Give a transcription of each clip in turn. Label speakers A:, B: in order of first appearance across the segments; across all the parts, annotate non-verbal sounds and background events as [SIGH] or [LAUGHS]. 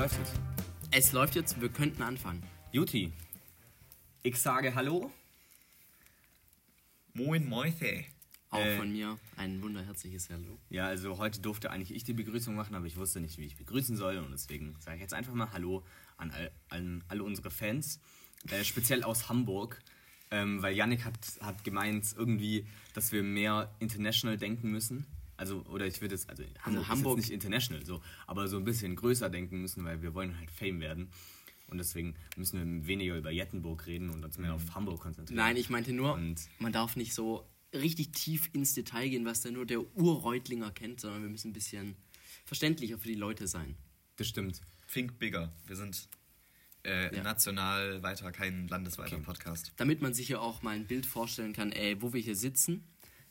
A: läuft es?
B: Es läuft jetzt, wir könnten anfangen.
A: Juti, ich sage Hallo.
C: Moin Moithe.
B: Auch
A: Äh,
B: von mir ein wunderherzliches Hallo.
A: Ja, also heute durfte eigentlich ich die Begrüßung machen, aber ich wusste nicht, wie ich begrüßen soll und deswegen sage ich jetzt einfach mal Hallo an all, an alle unsere Fans, äh, speziell aus Hamburg, ähm, weil Yannick hat, hat gemeint irgendwie, dass wir mehr international denken müssen. Also, oder ich würde es, also Hamburg,
B: Hamburg-
A: ist nicht international so, aber so ein bisschen größer denken müssen, weil wir wollen halt Fame werden. Und deswegen müssen wir weniger über Jettenburg reden und uns mehr auf Hamburg konzentrieren.
B: Nein, ich meinte nur,
A: Und-
B: man darf nicht so richtig tief ins Detail gehen, was da nur der Urreutlinger kennt, sondern wir müssen ein bisschen verständlicher für die Leute sein.
A: Das stimmt.
C: Think bigger. Wir sind äh,
B: Ja.
C: national weiter kein landesweiter
A: Okay.
C: Podcast.
B: Damit man sich ja auch mal ein Bild vorstellen kann, ey, wo wir hier sitzen.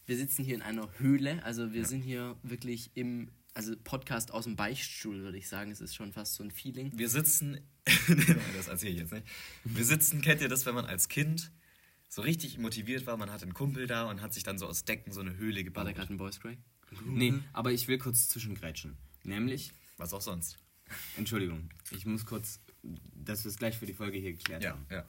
B: Wir sitzen hier in einer Höhle, also wir sind hier wirklich im, also Podcast aus dem Beichtstuhl, würde ich sagen. Es ist schon fast so ein Feeling.
C: Wir sitzen, [LAUGHS] das erzähle ich jetzt nicht. Wir sitzen, kennt ihr das, wenn man als Kind so richtig motiviert war, man hat einen Kumpel da und hat sich dann so aus Decken so eine Höhle
B: War
C: gebaut.
B: da gerade ein Voice Crack?
A: Nee, aber ich will kurz zwischengrätschen. Nämlich,
C: Was auch sonst.
A: Entschuldigung, ich muss kurz, dass wir es gleich für die Folge hier geklärt
C: Ja,
A: haben.
C: ja.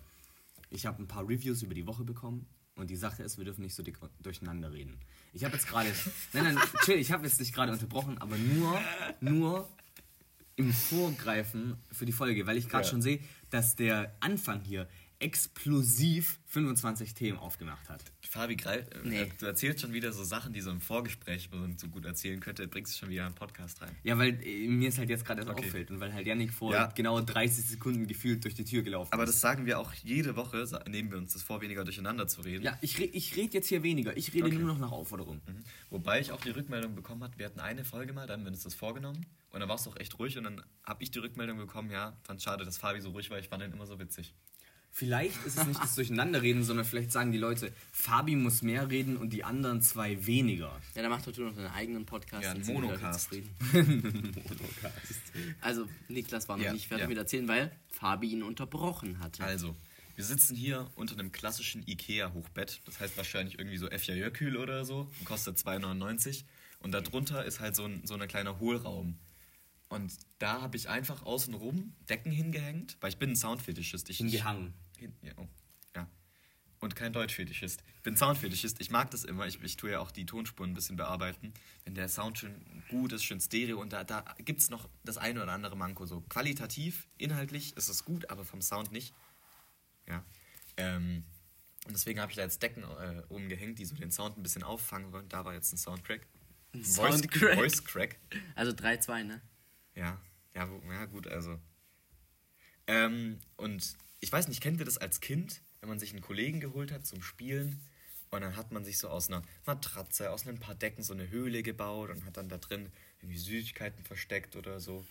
A: Ich habe ein paar Reviews über die Woche bekommen und die Sache ist, wir dürfen nicht so dick durcheinander reden. Ich habe jetzt gerade, nein, nein, chill, ich habe jetzt nicht gerade unterbrochen, aber nur, nur im Vorgreifen für die Folge, weil ich gerade
C: Ja.
A: schon sehe, dass der Anfang hier explosiv 25 Themen aufgemacht hat.
C: Fabi Greif, äh,
B: Nee.
C: du erzählst schon wieder so Sachen, die so im Vorgespräch man so gut erzählen könnte, bringst du schon wieder in den Podcast rein.
A: Ja, weil äh, mir es halt jetzt gerade erst
C: Okay.
A: auffällt und weil halt Yannick vor
C: Ja.
A: genau 30 Sekunden gefühlt durch die Tür gelaufen
C: Aber
A: ist.
C: das sagen wir auch jede Woche, nehmen wir uns das vor, weniger durcheinander zu reden.
A: Ja, ich, re ich rede jetzt hier weniger. Ich rede
C: Okay.
A: nur noch nach Aufforderung.
C: Mhm. Wobei ich auch die Rückmeldung bekommen habe, wir hatten eine Folge mal, da haben wir uns das vorgenommen und dann war es auch echt ruhig und dann habe ich die Rückmeldung bekommen, ja, fand schade, dass Fabi so ruhig war, ich fand ihn immer so witzig.
A: Vielleicht ist es nicht das Durcheinanderreden, sondern vielleicht sagen die Leute, Fabi muss mehr reden und die anderen zwei weniger.
B: Ja, dann macht doch du noch deinen eigenen Podcast.
C: Ja, einen Monocast.
B: zufrieden. [LAUGHS] Also, Niklas war noch
C: Ja,
B: nicht fertig
C: ja.
B: mit erzählen, weil Fabi ihn unterbrochen hatte.
C: Also, wir sitzen hier unter einem klassischen Ikea-Hochbett, das heißt wahrscheinlich irgendwie so Jökül oder so, und kostet 2,99 und darunter ist halt so ein, so ein kleiner Hohlraum. Und da habe ich einfach außenrum Decken hingehängt, weil ich bin ein Soundfetischist. Ich,
A: Hingehangen.
C: Hin, ja, oh, ja. Und kein Deutschfetischist. Ich bin Soundfetischist. Ich mag das immer. Ich, ich tue ja auch die Tonspuren ein bisschen bearbeiten. Wenn der Sound schön gut ist, schön stereo. Und da, da gibt es noch das eine oder andere Manko. So qualitativ, inhaltlich ist es gut, aber vom Sound nicht. Ja. Ähm, und deswegen habe ich da jetzt Decken äh, oben gehängt, die so den Sound ein bisschen auffangen wollen. Da war jetzt ein Soundcrack.
B: Ein
C: Voice-
B: Soundcrack.
C: Voice Crack.
B: Also 3-2, ne?
C: Ja, ja, ja gut, also. Ähm, und ich weiß nicht, kennt ihr das als Kind, wenn man sich einen Kollegen geholt hat zum Spielen und dann hat man sich so aus einer Matratze, aus ein paar Decken so eine Höhle gebaut und hat dann da drin irgendwie Süßigkeiten versteckt oder so.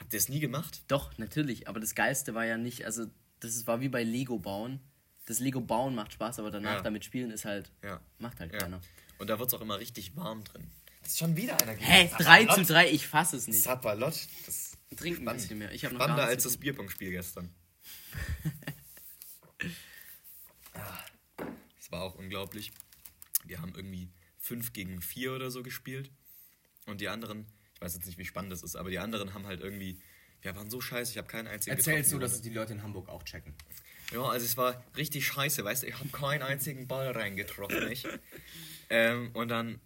C: Habt ihr es nie gemacht?
B: Doch, natürlich. Aber das Geilste war ja nicht, also das war wie bei Lego bauen. Das Lego bauen macht Spaß, aber danach
C: Ja.
B: damit spielen ist halt,
C: Ja.
B: macht halt
C: Ja.
B: keiner.
C: Und da wird es auch immer richtig warm drin. Ist schon wieder einer
B: Hä, 3 zu 3, ich fasse es nicht.
C: Zapperlott. Das
B: Trink ein bisschen mehr. Ich habe noch gar
C: Spannender als das. Bierpong-Spiel gestern. [LAUGHS] Ah, Das war auch unglaublich. Wir haben irgendwie 5 gegen 4 oder so gespielt. Und die anderen, ich weiß jetzt nicht, wie spannend das ist, aber die anderen haben halt irgendwie, wir waren so scheiße, ich habe keinen einzigen
A: Erzählst du, dass die Leute in Hamburg auch checken.
C: Ja, also es war richtig scheiße, weißt du, ich habe keinen einzigen Ball reingetroffen, nicht? [LAUGHS] ähm, und dann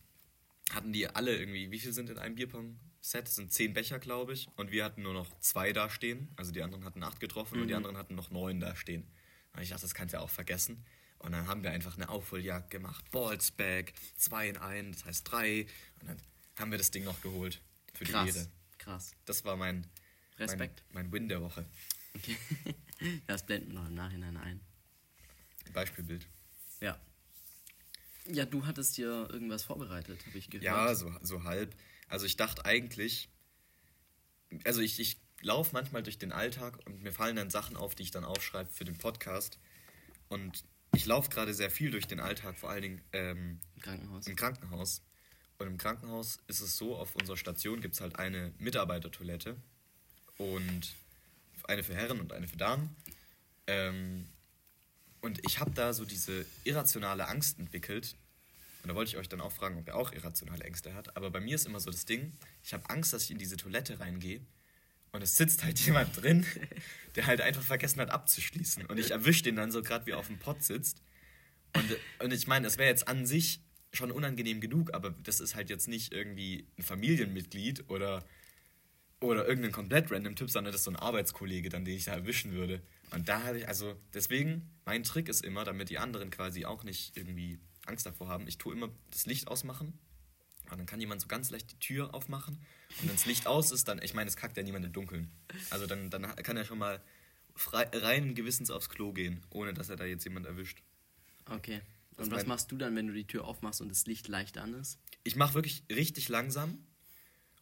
C: hatten die alle irgendwie, wie viel sind in einem Bierpong-Set? Das sind zehn Becher, glaube ich. Und wir hatten nur noch zwei da stehen. Also die anderen hatten acht getroffen und die anderen hatten noch neun da stehen. Und ich dachte, das kannst du ja auch vergessen. Und dann haben wir einfach eine Aufholjagd gemacht. Balls back, zwei in einen, das heißt drei. Und dann haben wir das Ding noch geholt. Für die Rede.
B: krass.
C: Das war mein,
B: Respekt.
C: mein, mein Win der Woche.
B: Okay. [LAUGHS] das blenden wir noch im Nachhinein ein.
C: Beispielbild.
B: Ja. Ja, du hattest dir irgendwas vorbereitet, habe ich gehört.
C: Ja, so, so halb. Also ich dachte eigentlich, also ich, ich laufe manchmal durch den Alltag und mir fallen dann Sachen auf, die ich dann aufschreibe für den Podcast. Und ich laufe gerade sehr viel durch den Alltag, vor allen Dingen ähm,
B: Im Krankenhaus.
C: im Krankenhaus. Und im Krankenhaus ist es so, auf unserer Station gibt es halt eine Mitarbeitertoilette und eine für Herren und eine für Damen. Ähm, und ich habe da so diese irrationale Angst entwickelt. Und da wollte ich euch dann auch fragen, ob ihr auch irrationale Ängste habt. Aber bei mir ist immer so das Ding, ich habe Angst, dass ich in diese Toilette reingehe Und es sitzt halt [LAUGHS] jemand drin, der halt einfach vergessen hat abzuschließen. Und ich erwische den dann so gerade, wie er auf dem Pott sitzt. Und, und ich meine, es wäre jetzt an sich schon unangenehm genug, aber das ist halt jetzt nicht irgendwie ein Familienmitglied oder, oder irgendein komplett random Typ, sondern das ist so ein Arbeitskollege, dann den ich da erwischen würde. Und da habe ich, also deswegen, mein Trick ist immer, damit die anderen quasi auch nicht irgendwie Angst davor haben, ich tue immer das Licht ausmachen und dann kann jemand so ganz leicht die Tür aufmachen und wenn das Licht aus ist, dann, ich meine, es kackt ja niemand im Dunkeln. Also dann, dann kann er schon mal frei, rein gewissens aufs Klo gehen, ohne dass er da jetzt jemand erwischt.
B: Okay.
C: Das
B: Und was
C: mein-
B: machst du dann, wenn du die Tür aufmachst und das Licht leicht an ist?
C: Ich mache wirklich richtig langsam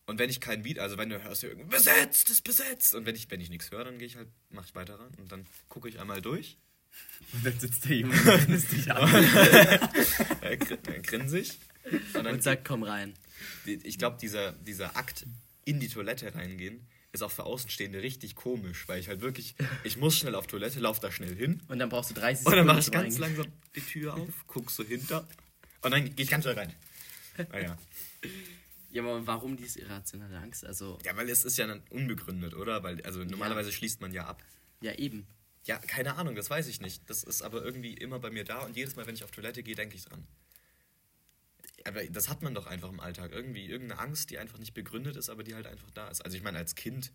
C: und wenn ich kein Beat, also wenn du hörst, irgendwie, besetzt, ist besetzt und wenn ich, wenn ich nichts höre, dann gehe ich halt, mache ich weiter ran und dann gucke ich einmal durch, [LAUGHS]
A: Und dann sitzt der jemand [LAUGHS] und grinst dich an. [LAUGHS]
C: äh, grin, äh, grinse ich und dann
B: Und sag, komm rein.
C: Ich glaube, dieser, dieser Akt in die Toilette reingehen ist auch für Außenstehende richtig komisch, weil ich halt wirklich, ich muss schnell auf Toilette, lauf da schnell hin
B: Und dann brauchst du 30
C: und dann mache ich ganz langsam die Tür auf, guck so hinter und dann gehe ich ganz schnell rein. Naja.
B: Ja, aber warum diese irrationale Angst? Also,
C: Ja, weil es ist ja dann unbegründet, oder? Weil, also normalerweise schließt man ja ab.
B: ja eben.
C: Ja, keine Ahnung, das weiß ich nicht. Das ist aber irgendwie immer bei mir da und jedes Mal, wenn ich auf Toilette gehe, denke ich dran. Aber das hat man doch einfach im Alltag. Irgendwie irgendeine Angst, die einfach nicht begründet ist, aber die halt einfach da ist. Also ich meine, als Kind,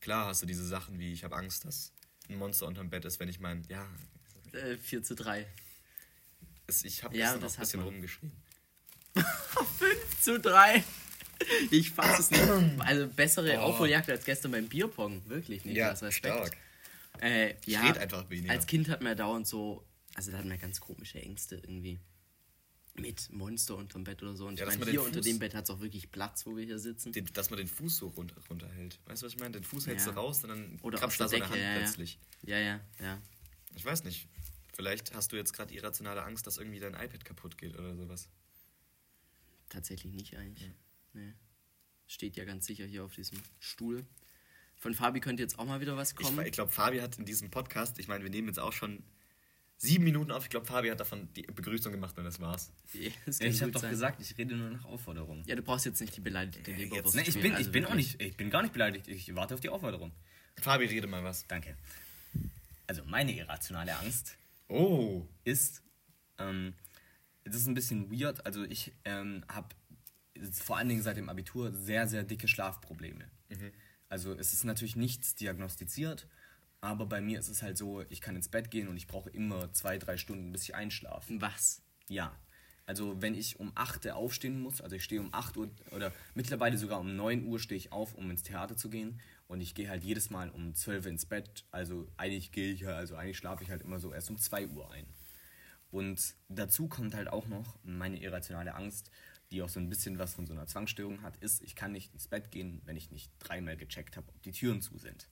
C: klar hast du diese Sachen wie, ich habe Angst, dass ein Monster unterm Bett ist, wenn ich meine, ja,
B: Äh, 4 zu 3.
C: es, ich habe
B: Ja, das
C: auch ein bisschen
B: man.
C: rumgeschrien. [LAUGHS]
B: 5 zu 3. Ich fass es nicht. [CLEARS THROAT] Also bessere Aufholjagd als gestern beim Bierpong. Wirklich nicht. das Respekt. Äh,
C: Ich
B: ja,
C: einfach weniger.
B: Als Kind hat man ja dauernd so, also da hat man ganz komische Ängste irgendwie. Mit Monster unterm Bett oder so. Und
C: Ja,
B: ich
C: dass
B: meine,
C: man
B: hier
C: den
B: unter
C: Fuß-
B: dem Bett hat es auch wirklich Platz, wo wir hier sitzen.
C: Den, dass man den Fuß so runter, runterhält. Weißt du, was ich meine? Den Fuß hältst
B: Ja.
C: du raus und dann
B: Oder auf
C: da so eine Hand
B: ja, ja.
C: plötzlich.
B: Ja, ja, ja.
C: Ich weiß nicht. Vielleicht hast du jetzt gerade irrationale Angst, dass irgendwie dein iPad kaputt geht oder sowas.
B: Tatsächlich nicht eigentlich. Nee. Steht ja ganz sicher hier auf diesem Stuhl. Von Fabi könnte jetzt auch mal wieder was
C: Ich,
B: kommen.
C: ich glaube, Fabi hat in diesem Podcast, ich meine, wir nehmen jetzt auch schon sieben Minuten auf. Ich glaube, Fabi hat davon die Begrüßung gemacht und das war's. [LAUGHS]
B: Das kann
A: Ich habe doch
B: sein.
A: gesagt, ich rede nur nach Aufforderung.
B: Ja, du brauchst jetzt nicht die beleidigte Leberwurst.
A: Ne, ich bin,
B: also
A: ich bin auch nicht, ich bin gar nicht beleidigt. Ich warte auf die Aufforderung.
C: Fabi, rede mal was.
A: Danke. Also meine irrationale Angst
C: Oh.
A: ist, ähm, das ist ein bisschen weird. Also ich ähm, habe vor allen Dingen seit dem Abitur sehr, sehr dicke Schlafprobleme. Also es ist natürlich nichts diagnostiziert, aber bei mir ist es halt so, ich kann ins Bett gehen und ich brauche immer zwei, drei Stunden, bis ich einschlafe.
B: Was?
A: Ja. Also wenn ich um 8 Uhr aufstehen muss, also ich stehe um 8 Uhr oder mittlerweile sogar um 9 Uhr stehe ich auf, um ins Theater zu gehen und ich gehe halt jedes Mal um 12 Uhr ins Bett. Also eigentlich gehe ich, also eigentlich schlafe ich halt immer so erst um 2 Uhr ein. Und dazu kommt halt auch noch meine irrationale Angst, die auch so ein bisschen was von so einer Zwangsstörung hat, ist, ich kann nicht ins Bett gehen, wenn ich nicht dreimal gecheckt habe, ob die Türen zu sind.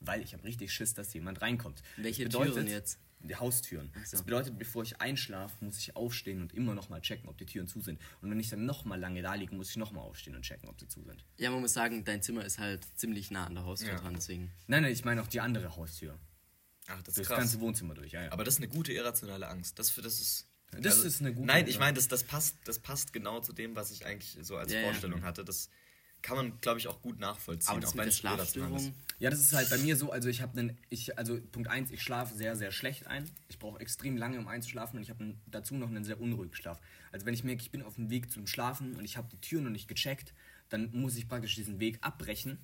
A: Weil ich habe richtig Schiss, dass jemand reinkommt.
B: Welche
A: bedeutet-
B: Türen jetzt?
A: Die Haustüren.
B: So.
A: Das bedeutet, bevor ich einschlafe, muss ich aufstehen und immer noch mal checken, ob die Türen zu sind. Und wenn ich dann noch mal lange da liege, muss ich noch mal aufstehen und checken, ob sie zu sind.
B: Ja, man muss sagen, dein Zimmer ist halt ziemlich nah an der Haustür
C: Ja.
B: dran, deswegen.
A: Nein, nein, ich meine auch die andere Haustür.
C: Ach, das ist
A: Das ganze Wohnzimmer durch, ja, ja.
C: Aber das ist eine gute irrationale Angst. Das, für- das ist. also
A: Das ist eine gute,
C: Nein, ich meine, das, das, passt, das passt genau zu dem, was ich eigentlich so als
B: ja.
C: Vorstellung hatte. Das kann man, glaube ich, auch gut nachvollziehen.
B: Aber das
C: auch
B: mit
C: wenn
B: der
C: es irrational
B: Schlafstörung,
C: ist.
A: Ja, das ist halt bei mir so, also ich habe einen, ich, also Punkt 1, ich schlafe sehr, sehr schlecht ein. Ich brauche extrem lange, um einzuschlafen und ich habe dazu noch einen sehr unruhigen Schlaf. Also wenn ich merke, ich bin auf dem Weg zum Schlafen und ich habe die Tür noch nicht gecheckt, dann muss ich praktisch diesen Weg abbrechen,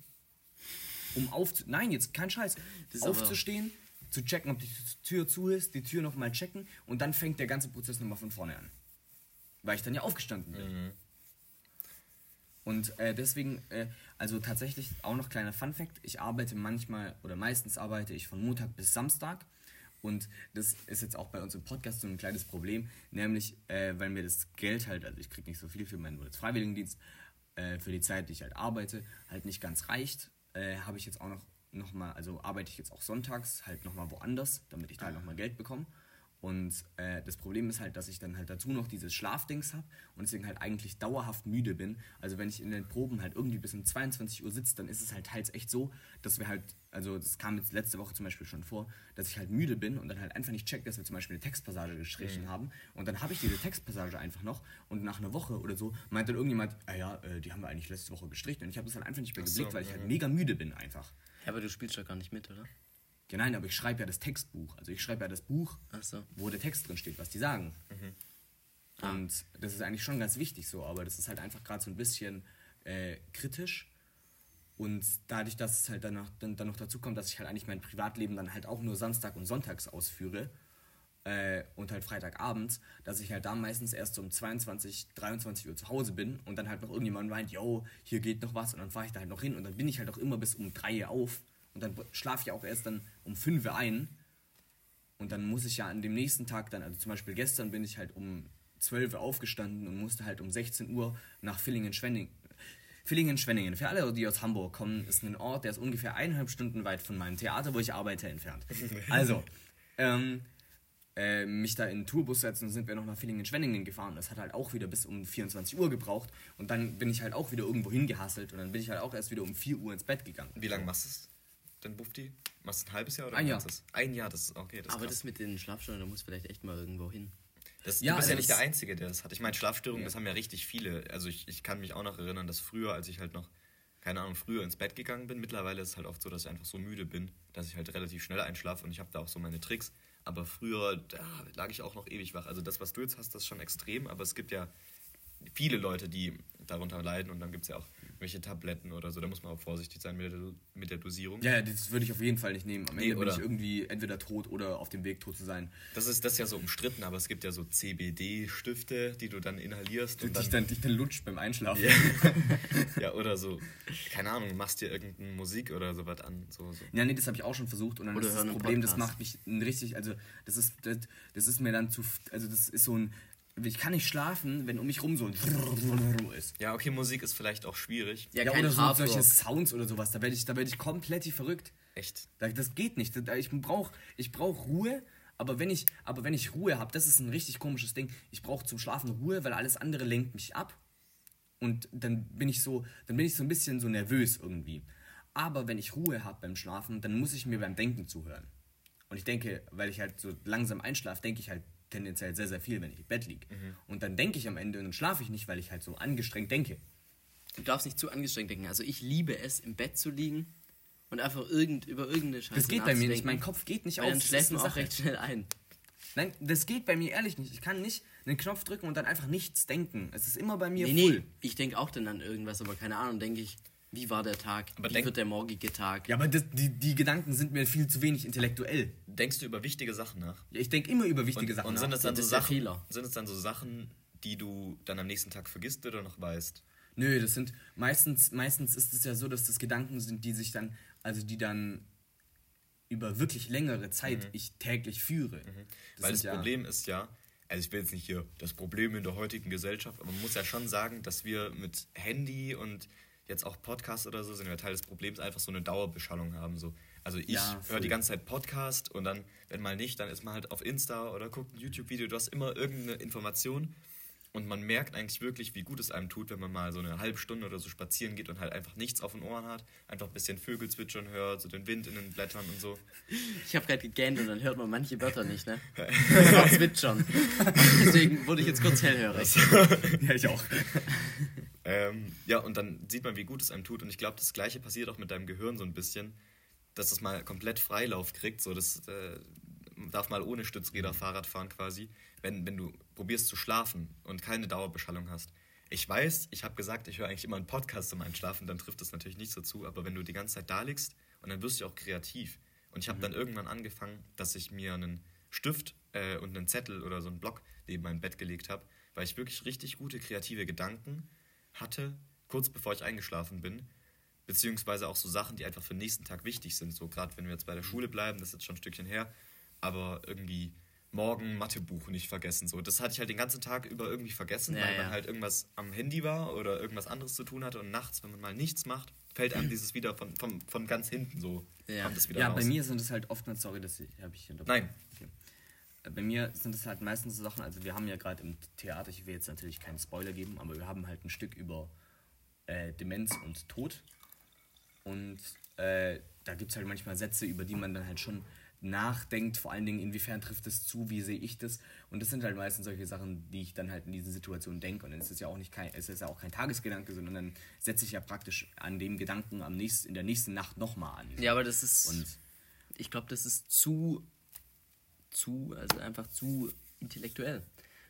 A: um aufzu... Nein, jetzt kein Scheiß.
B: ist aber-
A: Aufzustehen, zu checken, ob die Tür zu ist, die Tür nochmal checken und dann fängt der ganze Prozess nochmal von vorne an. Weil ich dann ja aufgestanden bin. Und äh, deswegen, äh, also tatsächlich auch noch kleiner Fun Fact, ich arbeite manchmal oder meistens arbeite ich von Montag bis Samstag. Und das ist jetzt auch bei uns im Podcast so ein kleines Problem, nämlich äh, weil mir das Geld halt, also ich kriege nicht so viel für meinen Freiwilligendienst, äh, für die Zeit, die ich halt arbeite, halt nicht ganz reicht, äh, habe ich jetzt auch noch, noch mal, also arbeite ich jetzt auch sonntags halt nochmal woanders, damit ich da halt nochmal Geld bekomme. Und äh, das Problem ist halt, dass ich dann halt dazu noch dieses Schlafdings habe und deswegen halt eigentlich dauerhaft müde bin. Also wenn ich in den Proben halt irgendwie bis um 22 Uhr sitze, dann ist es halt teils echt so, dass wir halt, also das kam jetzt letzte Woche zum Beispiel schon vor, dass ich halt müde bin und dann halt einfach nicht check, dass wir zum Beispiel eine Textpassage gestrichen haben. Und dann habe ich diese Textpassage einfach noch und nach einer Woche oder so meint dann irgendjemand, ah ja, äh, die haben wir eigentlich letzte Woche gestrichen. Und ich habe das halt einfach nicht mehr
C: Ach so,
A: geblickt, weil ich halt mega müde bin einfach.
B: Ja, aber du spielst doch gar nicht mit, oder?
A: Ja, nein, aber ich schreibe ja das Textbuch. Also ich schreibe ja das Buch,
B: Ach so.
A: wo der Text drin steht, was die sagen.
B: Ah.
A: Und das ist eigentlich schon ganz wichtig so, aber das ist halt einfach gerade so ein bisschen äh, kritisch. Und dadurch, dass es halt danach, dann, dann noch dazu kommt, dass ich halt eigentlich mein Privatleben dann halt auch nur Samstag und Sonntags ausführe äh, und halt Freitagabends, dass ich halt da meistens erst um 22, 23 Uhr zu Hause bin und dann halt noch irgendjemand meint, yo, hier geht noch was und dann fahre ich da halt noch hin und dann bin ich halt auch immer bis um 3 Uhr auf und dann schlafe ich auch erst dann um 5 Uhr ein und dann muss ich ja an dem nächsten Tag dann, also zum Beispiel gestern bin ich halt um 12 Uhr aufgestanden und musste halt um 16 Uhr nach Villingen-Schwenningen. Villingen-Schwenningen, für alle, die aus Hamburg kommen, ist ein Ort, der ist ungefähr eineinhalb Stunden weit von meinem Theater, wo ich arbeite, entfernt. [LAUGHS] Also, ähm, äh, mich da in den Tourbus setzen und sind wir noch nach Villingen-Schwenningen gefahren. Das hat halt auch wieder bis um 24 Uhr gebraucht und dann bin ich halt auch wieder irgendwo hingehasselt und dann bin ich halt auch erst wieder um 4 Uhr ins Bett gegangen.
C: Wie lange machst du es denn, Bufti? Machst du ein halbes Jahr oder
A: Ein Jahr.
C: es? Ein Jahr, das ist okay. Das ist
B: aber
C: krass.
B: das mit den Schlafstunden, da muss vielleicht echt mal irgendwo hin.
C: Das,
A: Ja,
C: du bist ja
A: also
C: nicht
A: das-
C: der Einzige, der das hat. Ich meine, Schlafstörungen,
A: Ja.
C: das haben ja richtig viele. Also ich, ich kann mich auch noch erinnern, dass früher, als ich halt noch, keine Ahnung, früher ins Bett gegangen bin, mittlerweile ist es halt oft so, dass ich einfach so müde bin, dass ich halt relativ schnell einschlafe und ich habe da auch so meine Tricks. Aber früher, da lag ich auch noch ewig wach. Also das, was du jetzt hast, das ist schon extrem, aber es gibt ja viele Leute, die darunter leiden und dann gibt es ja auch welche Tabletten oder so. Da muss man auch vorsichtig sein mit der, mit der Dosierung.
A: Ja, ja, das würde ich auf jeden Fall nicht nehmen. Am
C: Nee,
A: Ende bin ich irgendwie entweder tot oder auf dem Weg tot zu sein.
C: Das ist das ist ja so umstritten, aber es gibt ja so CBD-Stifte, die du dann inhalierst und
A: dich,
C: dann
A: dann, dich dann lutscht beim Einschlafen. [LAUGHS]
C: Ja, oder so, keine Ahnung, machst dir irgendeine Musik oder sowas an. So, so.
A: Ja, nee, das habe ich auch schon versucht und dann
B: Oder
A: ist das
B: einen
A: Problem, das
B: Podcast.
A: macht mich ein richtig, also das ist, das, das ist mir dann zu, also das ist so ein, ich kann nicht schlafen, wenn um mich rum so ein ist.
C: Ja, okay, Musik ist vielleicht auch schwierig.
B: Ja,
A: Ja, oder so, solche Sounds oder sowas, da werde ich, werd ich komplett verrückt.
C: Echt.
A: Da- Das geht nicht. Ich brauche ich brauch Ruhe, aber wenn ich, aber wenn ich Ruhe habe, das ist ein richtig komisches Ding. Ich brauche zum Schlafen Ruhe, weil alles andere lenkt mich ab. Und dann bin ich so, dann bin ich so ein bisschen so nervös irgendwie. Aber wenn ich Ruhe habe beim Schlafen, dann muss ich mir beim Denken zuhören. Und ich denke, weil ich halt so langsam einschlafe, denke ich halt tendenziell sehr, sehr viel, wenn ich im Bett liege. Und dann denke ich am Ende und dann schlafe ich nicht, weil ich halt so angestrengt denke.
B: Du darfst nicht zu angestrengt denken. Also ich liebe es, im Bett zu liegen und einfach irgend, über irgendeine Scheiße
A: Das geht bei mir nicht. Mein Kopf geht nicht
B: weil
A: auf.
B: dann schläft man auch recht schnell ein.
A: Nein, das geht bei mir ehrlich nicht. Ich kann nicht einen Knopf drücken und dann einfach nichts denken. Es ist immer bei mir
B: Nee,
A: full.
B: nee, ich denke auch dann an irgendwas, aber keine Ahnung, denke ich, wie war der Tag?
C: Aber
B: wie
C: denk-
B: wird der morgige Tag?
A: Ja, aber das, die, die Gedanken sind mir viel zu wenig intellektuell.
C: Denkst du über wichtige Sachen nach?
A: Ja, Ich denke immer über wichtige
C: Und,
A: Sachen
C: und sind
A: nach.
C: es dann
B: Das
C: so Sachen,
B: Fehler.
C: sind es dann so Sachen, die du dann am nächsten Tag vergisst oder noch weißt?
A: Nö, das sind meistens, meistens ist es ja so, dass das Gedanken sind, die sich dann, also die dann über wirklich längere Zeit ich täglich führe. Das
C: Mhm. Weil das
A: sind ja-
C: Problem ist ja, also ich will jetzt nicht hier das Problem in der heutigen Gesellschaft, aber man muss ja schon sagen, dass wir mit Handy und jetzt auch Podcast oder so sind wir Teil des Problems, einfach so eine Dauerbeschallung haben. So. Also ich
A: Ja,
C: höre die ganze Zeit Podcast und dann, wenn mal nicht, dann ist man halt auf Insta oder guckt ein YouTube-Video, du hast immer irgendeine Information und man merkt eigentlich wirklich, wie gut es einem tut, wenn man mal so eine halbe Stunde oder so spazieren geht und halt einfach nichts auf den Ohren hat, einfach ein bisschen Vögel zwitschern hört, so den Wind in den Blättern und so.
B: Ich habe gerade gegähnt und dann hört man manche Wörter nicht, ne? [LAUGHS] Zwitschern. [LAUGHS] Deswegen wurde ich jetzt kurz hellhörig.
A: ja, ich auch. [LAUGHS]
C: Ähm, ja, und dann sieht man, wie gut es einem tut. Und ich glaube, das Gleiche passiert auch mit deinem Gehirn so ein bisschen, dass es mal komplett Freilauf kriegt. So, das äh, darf mal ohne Stützräder Fahrrad fahren quasi, wenn, wenn du probierst zu schlafen und keine Dauerbeschallung hast. Ich weiß, ich habe gesagt, ich höre eigentlich immer einen Podcast zum Einschlafen, dann trifft das natürlich nicht so zu, aber wenn du die ganze Zeit da liegst und dann wirst du auch kreativ. Und ich habe dann irgendwann angefangen, dass ich mir einen Stift äh, und einen Zettel oder so einen Block neben mein Bett gelegt habe, weil ich wirklich richtig gute kreative Gedanken hatte, kurz bevor ich eingeschlafen bin. Beziehungsweise auch so Sachen, die einfach für den nächsten Tag wichtig sind. So gerade wenn wir jetzt bei der Schule bleiben, das ist jetzt schon ein Stückchen her, aber irgendwie morgen Mathebuch nicht vergessen. So, das hatte ich halt den ganzen Tag über irgendwie vergessen,
B: Ja,
C: weil
B: ja.
C: man halt irgendwas am Handy war oder irgendwas anderes zu tun hatte und nachts, wenn man mal nichts macht, fällt einem [CLEARS THROAT] dieses wieder von, von, von ganz hinten so.
B: Ja.
A: Ja, bei mir sind es halt oftmals, sorry, das habe ich
C: Nein.
A: Bei mir sind es halt meistens so Sachen, also wir haben ja gerade im Theater, ich will jetzt natürlich keinen Spoiler geben, aber wir haben halt ein Stück über äh, Demenz und Tod. Und äh, da gibt es halt manchmal Sätze, über die man dann halt schon nachdenkt, vor allen Dingen, inwiefern trifft es zu, wie sehe ich das. Und das sind halt meistens solche Sachen, die ich dann halt in diesen Situationen denke. Und es ist ja auch nicht kein, es ist ja auch kein Tagesgedanke, sondern dann setze ich ja praktisch an dem Gedanken am nächsten, in der nächsten Nacht nochmal an.
B: Ja, aber das ist.
A: Und
B: ich glaube, das ist zu, zu, also einfach zu intellektuell.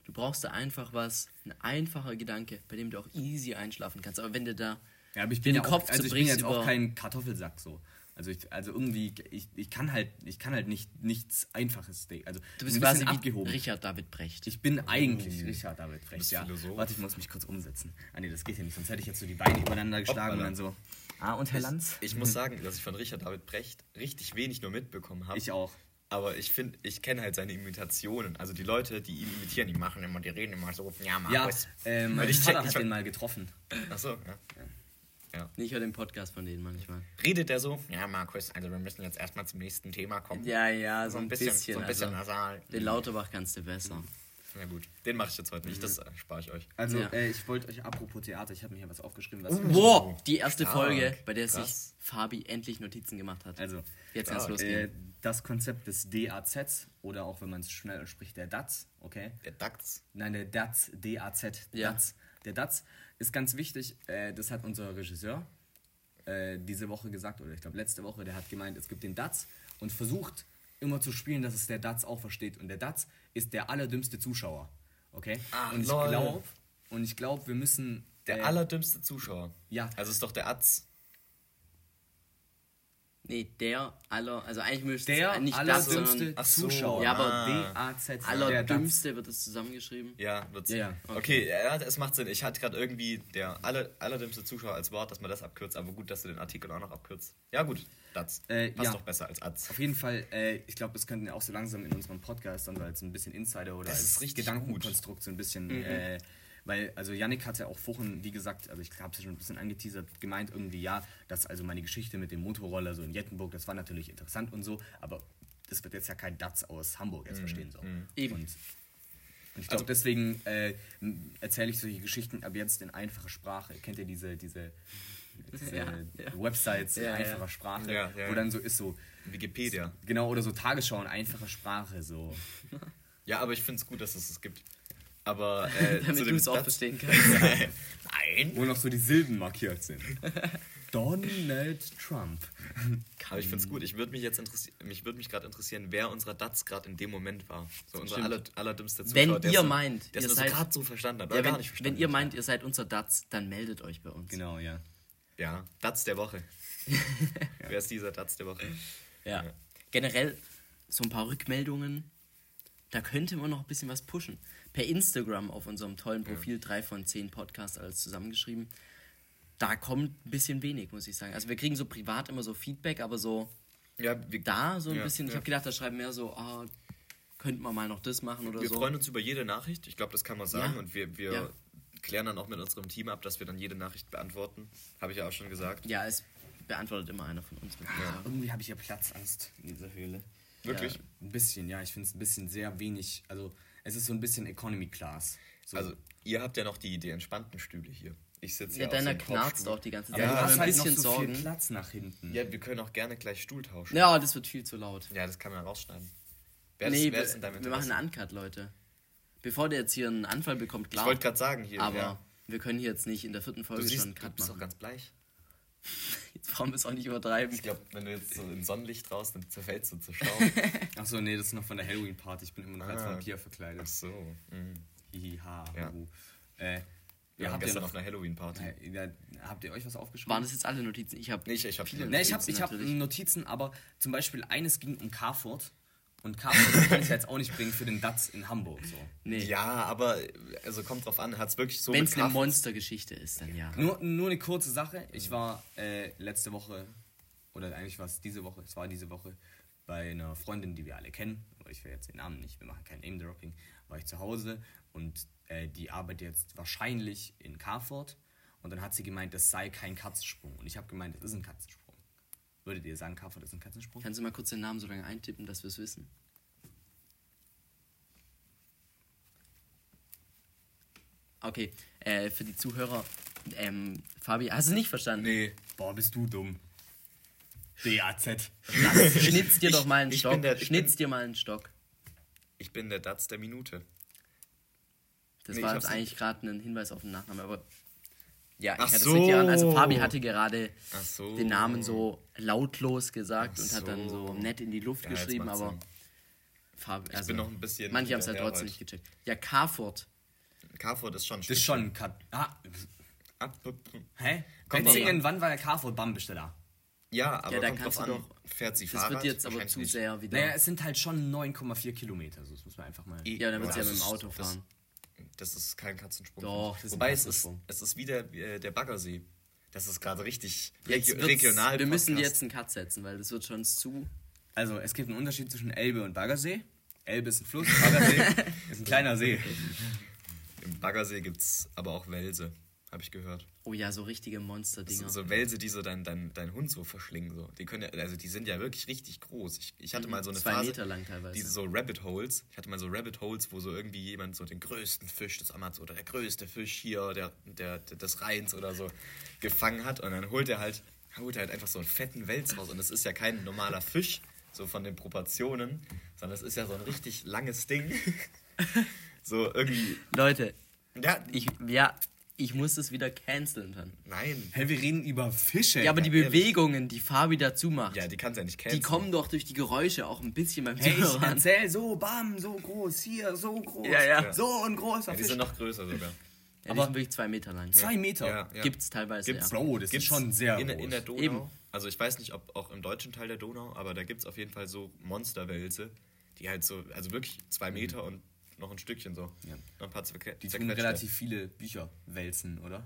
B: Du brauchst da einfach was, ein einfacher Gedanke, bei dem du auch easy einschlafen kannst. Aber wenn du da
A: Ja, aber ich bin,
B: den
A: ja
B: Kopf
A: auch, also ich bin jetzt auch kein Kartoffelsack so. Also ich, also irgendwie, ich, ich kann halt, ich kann halt nicht nichts Einfaches denken. Also
B: du bist
A: ein
B: quasi
A: abgehoben.
B: Richard David Brecht.
A: Ich bin eigentlich Richard David Brecht, ja.
C: Philosoph.
A: Warte, ich muss mich kurz umsetzen. Ah nee, das geht ja nicht, sonst hätte ich jetzt so die Beine übereinander geschlagen
C: Hoppala.
A: und dann so. Ah, und Herr Lanz?
C: Ich muss sagen, dass ich von Richard David Brecht richtig wenig nur mitbekommen habe.
A: Ich auch.
C: Aber ich finde, ich kenne halt seine Imitationen. Also die Leute, die ihn imitieren, die machen immer, die reden immer so, ja,
A: Ja,
C: Markus.
A: äh, mein
C: Weil ich
A: Vater
C: check-
A: hat
C: ich-
A: den mal getroffen.
C: Achso, ja.
B: Nee, ich höre den Podcast von denen manchmal.
C: Redet der so? Ja, Markus, also wir müssen jetzt erstmal zum nächsten Thema kommen.
B: Ja, ja, so ein bisschen.
C: so ein bisschen
B: also,
C: nasal.
B: den Lauterbach kannst du besser.
C: Na gut, den mache ich jetzt heute nicht, das äh, spare ich euch.
A: Also,
B: Ja.
A: äh, ich wollte euch, apropos Theater, ich habe mir hier was aufgeschrieben, was.
B: Wow, die erste
C: Stark.
B: Folge, bei der sich
C: Krass.
B: Fabi endlich Notizen gemacht hat.
A: Also,
B: Jetzt
C: stark.
B: losgehen.
A: äh, das Konzept des DAZs oder auch wenn man es schnell spricht, der DAZ, okay?
C: Der DAX.
A: Nein, der DAZ, D-A-Z,
B: Ja.
A: DAZ. Der DAZ ist ganz wichtig, äh, das hat unser Regisseur äh, diese Woche gesagt, oder ich glaube letzte Woche, der hat gemeint, es gibt den DAZ und versucht immer zu spielen, dass es der DAZ auch versteht. Und der DAZ ist der allerdümmste Zuschauer, okay?
C: Ach,
A: und ich glaube, und ich glaube, wir müssen...
C: Der
A: äh,
C: allerdümmste Zuschauer.
A: Ja.
C: Also ist doch der Atz.
B: Nee, der aller, also eigentlich müsste
A: der
B: es nicht das,
A: allerdümmste
B: sondern
C: Ach so.
A: Zuschauer.
B: Ja, aber
A: D-A-Z.
B: allerdümmste wird es zusammengeschrieben.
C: Ja, wird's.
A: Ja, ja.
C: Okay, ja, das macht Sinn. Ich hatte gerade irgendwie der aller, allerdümmste Zuschauer als Wort, dass man das abkürzt, aber gut, dass du den Artikel auch noch abkürzt. Ja, gut, das
A: Äh,
C: passt
A: ja.
C: doch besser als Atz.
A: Auf jeden Fall, äh, ich glaube, das könnten wir auch so langsam in unserem Podcast dann so als ein bisschen Insider oder
C: Das
A: als Gedankenkonstrukt so ein bisschen, äh, weil, also Yannick hat ja auch vorhin, wie gesagt, also ich habe es ja schon ein bisschen angeteasert, gemeint irgendwie, ja, dass also meine Geschichte mit dem Motorroller so in Jettenburg, das war natürlich interessant und so, aber das wird jetzt ja kein Datz aus Hamburg jetzt verstehen so.
B: Eben.
A: Und, und ich glaube, deswegen äh, erzähle ich solche Geschichten ab jetzt in einfacher Sprache. Kennt ihr diese, diese, diese [LAUGHS]
B: Ja, ja.
A: Websites in
B: Ja, ja.
A: einfacher Sprache,
C: Ja, ja,
A: wo dann so ist so,
C: Wikipedia.
A: Genau, oder so Tagesschau in einfacher Sprache, so.
C: Ja, aber ich finde es gut, dass es es gibt. Aber äh, [LAUGHS]
B: Damit du es auch verstehen [LAUGHS] kannst.
C: Nein.
A: Wo noch so die Silben markiert sind. [LAUGHS] Donald Trump.
C: Aber ich finde es gut. Ich würde mich jetzt interessieren, mich würde mich gerade interessieren, wer unserer Datz gerade in dem Moment war. So unser aller, allerdümmste Zuschauer.
B: Wenn ihr
C: so,
B: meint,
C: der
B: ihr
C: so
B: seid-
C: gerade so verstanden hat,
B: Ja,
C: oder
B: wenn,
C: gar nicht verstanden
B: wenn ihr meint, ihr seid unser Datz, dann meldet euch bei uns.
A: Genau, ja.
C: Ja, Datz der Woche. Wer ist dieser Datz der Woche?
B: Ja. Generell so ein paar Rückmeldungen. Da könnte man noch ein bisschen was pushen. Per Instagram auf unserem tollen Profil 3 von 10 Podcasts alles zusammengeschrieben. Da kommt ein bisschen wenig, muss ich sagen. Also wir kriegen so privat immer so Feedback, aber so
C: Ja, wir,
B: da so ein
C: Ja,
B: bisschen. Ich
C: ja.
B: habe gedacht, da schreiben mehr so, ah, könnte man mal noch das machen oder
C: wir
B: so.
C: freuen uns über jede Nachricht. Ich glaube, das kann man sagen.
B: Ja.
C: Und wir, wir
B: Ja.
C: klären dann auch mit unserem Team ab, dass wir dann jede Nachricht beantworten. Habe ich ja auch schon gesagt.
B: Ja, es beantwortet immer einer von uns. sagen.
A: Irgendwie habe ich ja Platzangst in dieser Höhle.
C: Wirklich?
A: Ja, ein bisschen, ja. Ich finde es ein bisschen sehr wenig. Also, es ist so ein bisschen Economy Class. So.
C: Also, ihr habt ja noch die, die entspannten Stühle hier. Ich sitze
B: Ja,
C: auf so
B: deiner
C: einem
B: knarzt auch die ganze
A: aber
B: Zeit.
A: du
B: Ich
A: hast
B: habe
A: halt
B: ein
A: noch
B: bisschen
A: so viel
B: Sorgen.
A: Platz nach hinten.
C: Ja, wir können auch gerne gleich Stuhl tauschen.
B: Ja, das wird viel zu laut.
C: Ja, das kann man rausschneiden. Wer
B: nee,
C: ist, wer ist in
B: wir,
C: deinem
B: wir machen einen Uncut, Leute. Bevor der jetzt hier einen Anfall bekommt,
C: Ich
B: klar.
C: wollte gerade sagen hier.
B: aber
C: ja.
B: wir können hier jetzt nicht in der vierten
C: Du
B: Folge
C: siehst,
B: schon einen
C: du
B: Cut
C: bist doch
B: machen.
C: ganz bleich.
B: Jetzt brauchen wir es auch nicht übertreiben.
C: Ich glaube, wenn du jetzt so im Sonnenlicht raus, dann zerfällst du zu Staub. [LAUGHS]
A: Achso, nee, das ist noch von der Halloween-Party. Ich bin immer noch als
C: Ah.
A: Vampir
C: Ach
A: verkleidet.
C: so. Mhm.
A: Hihiha.
C: Ja.
A: Äh,
C: Wir
A: ja, habt ihr
C: gestern
A: noch.
C: auf einer Halloween-Party.
A: Äh, ja, habt ihr euch was aufgeschrieben?
B: Waren das jetzt alle Notizen? Ich habe
C: Nee, ich, ich habe viele.
A: Ich habe
B: Notizen
A: ich hab
B: natürlich.
A: Notizen, aber zum Beispiel eines ging um Carford. Und Carford kann ich ja jetzt auch nicht bringen für den DATS in Hamburg. So.
B: Nee.
C: Ja, aber also kommt drauf an, hat es wirklich so
B: Wenn es eine Monstergeschichte ist, dann ja.
A: Nur, nur eine kurze Sache. Ich war äh, letzte Woche, oder eigentlich war es diese Woche, es war diese Woche, bei einer Freundin, die wir alle kennen. Aber ich will jetzt den Namen nicht, wir machen kein Name-Dropping. War ich zu Hause und äh, die arbeitet jetzt wahrscheinlich in Carford. Und dann hat sie gemeint, das sei kein Katzensprung. Und ich habe gemeint, es ist ein Katzensprung. Würdet ihr sagen, Carford ist ein Katzensprung?
B: Kannst du mal kurz den Namen so lange eintippen, dass wir es wissen? Okay, äh, für die Zuhörer, ähm, Fabi, hast du nicht verstanden?
C: Nee,
A: boah, bist du dumm. DAZ.
B: Schnitz dir doch mal einen
C: ich,
B: Stock.
C: Ich der,
B: Schnitz
C: bin,
B: dir mal einen Stock.
C: Ich bin der Datz der Minute.
B: Das
C: nee,
B: war jetzt eigentlich gerade ein Hinweis auf den Nachnamen, aber ja, ich
C: Ach
B: hatte es
C: so.
B: richtig an. Also Fabi hatte gerade
C: so.
B: den Namen so lautlos gesagt
C: Ach
B: und hat dann so nett in die Luft
C: Ja,
B: geschrieben, aber
C: Sinn.
B: Fabi,
C: Ich
B: also
C: bin noch ein bisschen
B: manche haben es halt trotzdem nicht gecheckt. Ja, Carford.
C: Carrefour ist schon ein
A: Das ist schon ein Cut. Ah,
C: Ab,
A: hä? Wetzingen,
C: an.
A: wann war der Carrefour? Bam, bist du da?
C: Ja, aber
B: Ja, da
C: kommt
B: kannst
C: drauf
B: du
C: an,
B: doch-
C: fährt sie
B: Das
C: Fahrrad?
B: wird jetzt aber zu
C: nicht.
B: sehr wieder.
A: Naja, es sind halt schon 9,4 Kilometer. So, das muss man einfach mal.
B: Ja, dann wird sie ja mit dem Auto fahren.
C: Das ist kein Katzensprung.
B: Doch, das ist ein
C: Wobei es ist, es ist wieder äh, der Baggersee. Das ist gerade richtig regio regional.
B: Wir müssen jetzt einen Cut setzen, weil das wird schon zu.
A: Also, es gibt einen Unterschied zwischen Elbe und Baggersee. Elbe ist ein Fluss, Baggersee [LAUGHS] ist ein kleiner See.
C: Im Baggersee gibt es aber auch Wälse, habe ich gehört.
B: Oh ja, so richtige
C: So,
B: Monster-Dinger.
C: so Wälse, die so dein, dein, dein Hund so verschlingen. So. Die können ja, also die sind ja wirklich richtig groß. Ich, ich hatte mal so eine
B: Mhm. Zwei
C: Phase,
B: Meter lang teilweise.
C: diese so Rabbit Holes. Ich hatte mal so Rabbit Holes, wo so irgendwie jemand so den größten Fisch des Amaz oder der größte Fisch hier der, der, der, des Rheins oder so gefangen hat. Und dann holt er halt, holt er halt einfach so einen fetten Wels raus. Und das ist ja kein normaler Fisch, so von den Proportionen, sondern das ist ja so ein richtig langes Ding. [LAUGHS] so irgendwie.
B: Leute,
C: Ja,
B: ich, ja, ich muss das wieder canceln dann.
C: nein.
A: Hä, wir reden über Fische.
B: Ja, aber die
C: ehrlich.
B: Bewegungen, die Fabi dazu macht,
C: Ja, die kannst du ja nicht
B: die
C: kennen.
B: kommen doch durch die Geräusche auch ein bisschen beim
A: Hey, ich
B: Zuhören an.
A: erzähl so, bam, so groß, hier, so groß.
B: Ja, ja.
A: So ein großer
C: Ja, die
A: Fisch.
C: sind noch größer sogar.
B: Ja, die
A: aber-
B: sind wirklich zwei Meter lang.
A: Zwei Meter.
C: Ja, ja.
B: Gibt's teilweise,
C: Gibt's,
B: ja.
A: Bro, das
C: Gibt's
A: ist schon sehr
C: in,
A: groß.
C: in der Donau.
B: Eben.
C: Also ich weiß nicht, ob auch im deutschen Teil der Donau, aber da gibt es auf jeden Fall so Monsterwälse, die halt so, also wirklich zwei Meter und noch ein Stückchen so.
A: Ja.
C: Noch ein paar zerque-
A: die tun relativ viele Bücher wälzen, oder?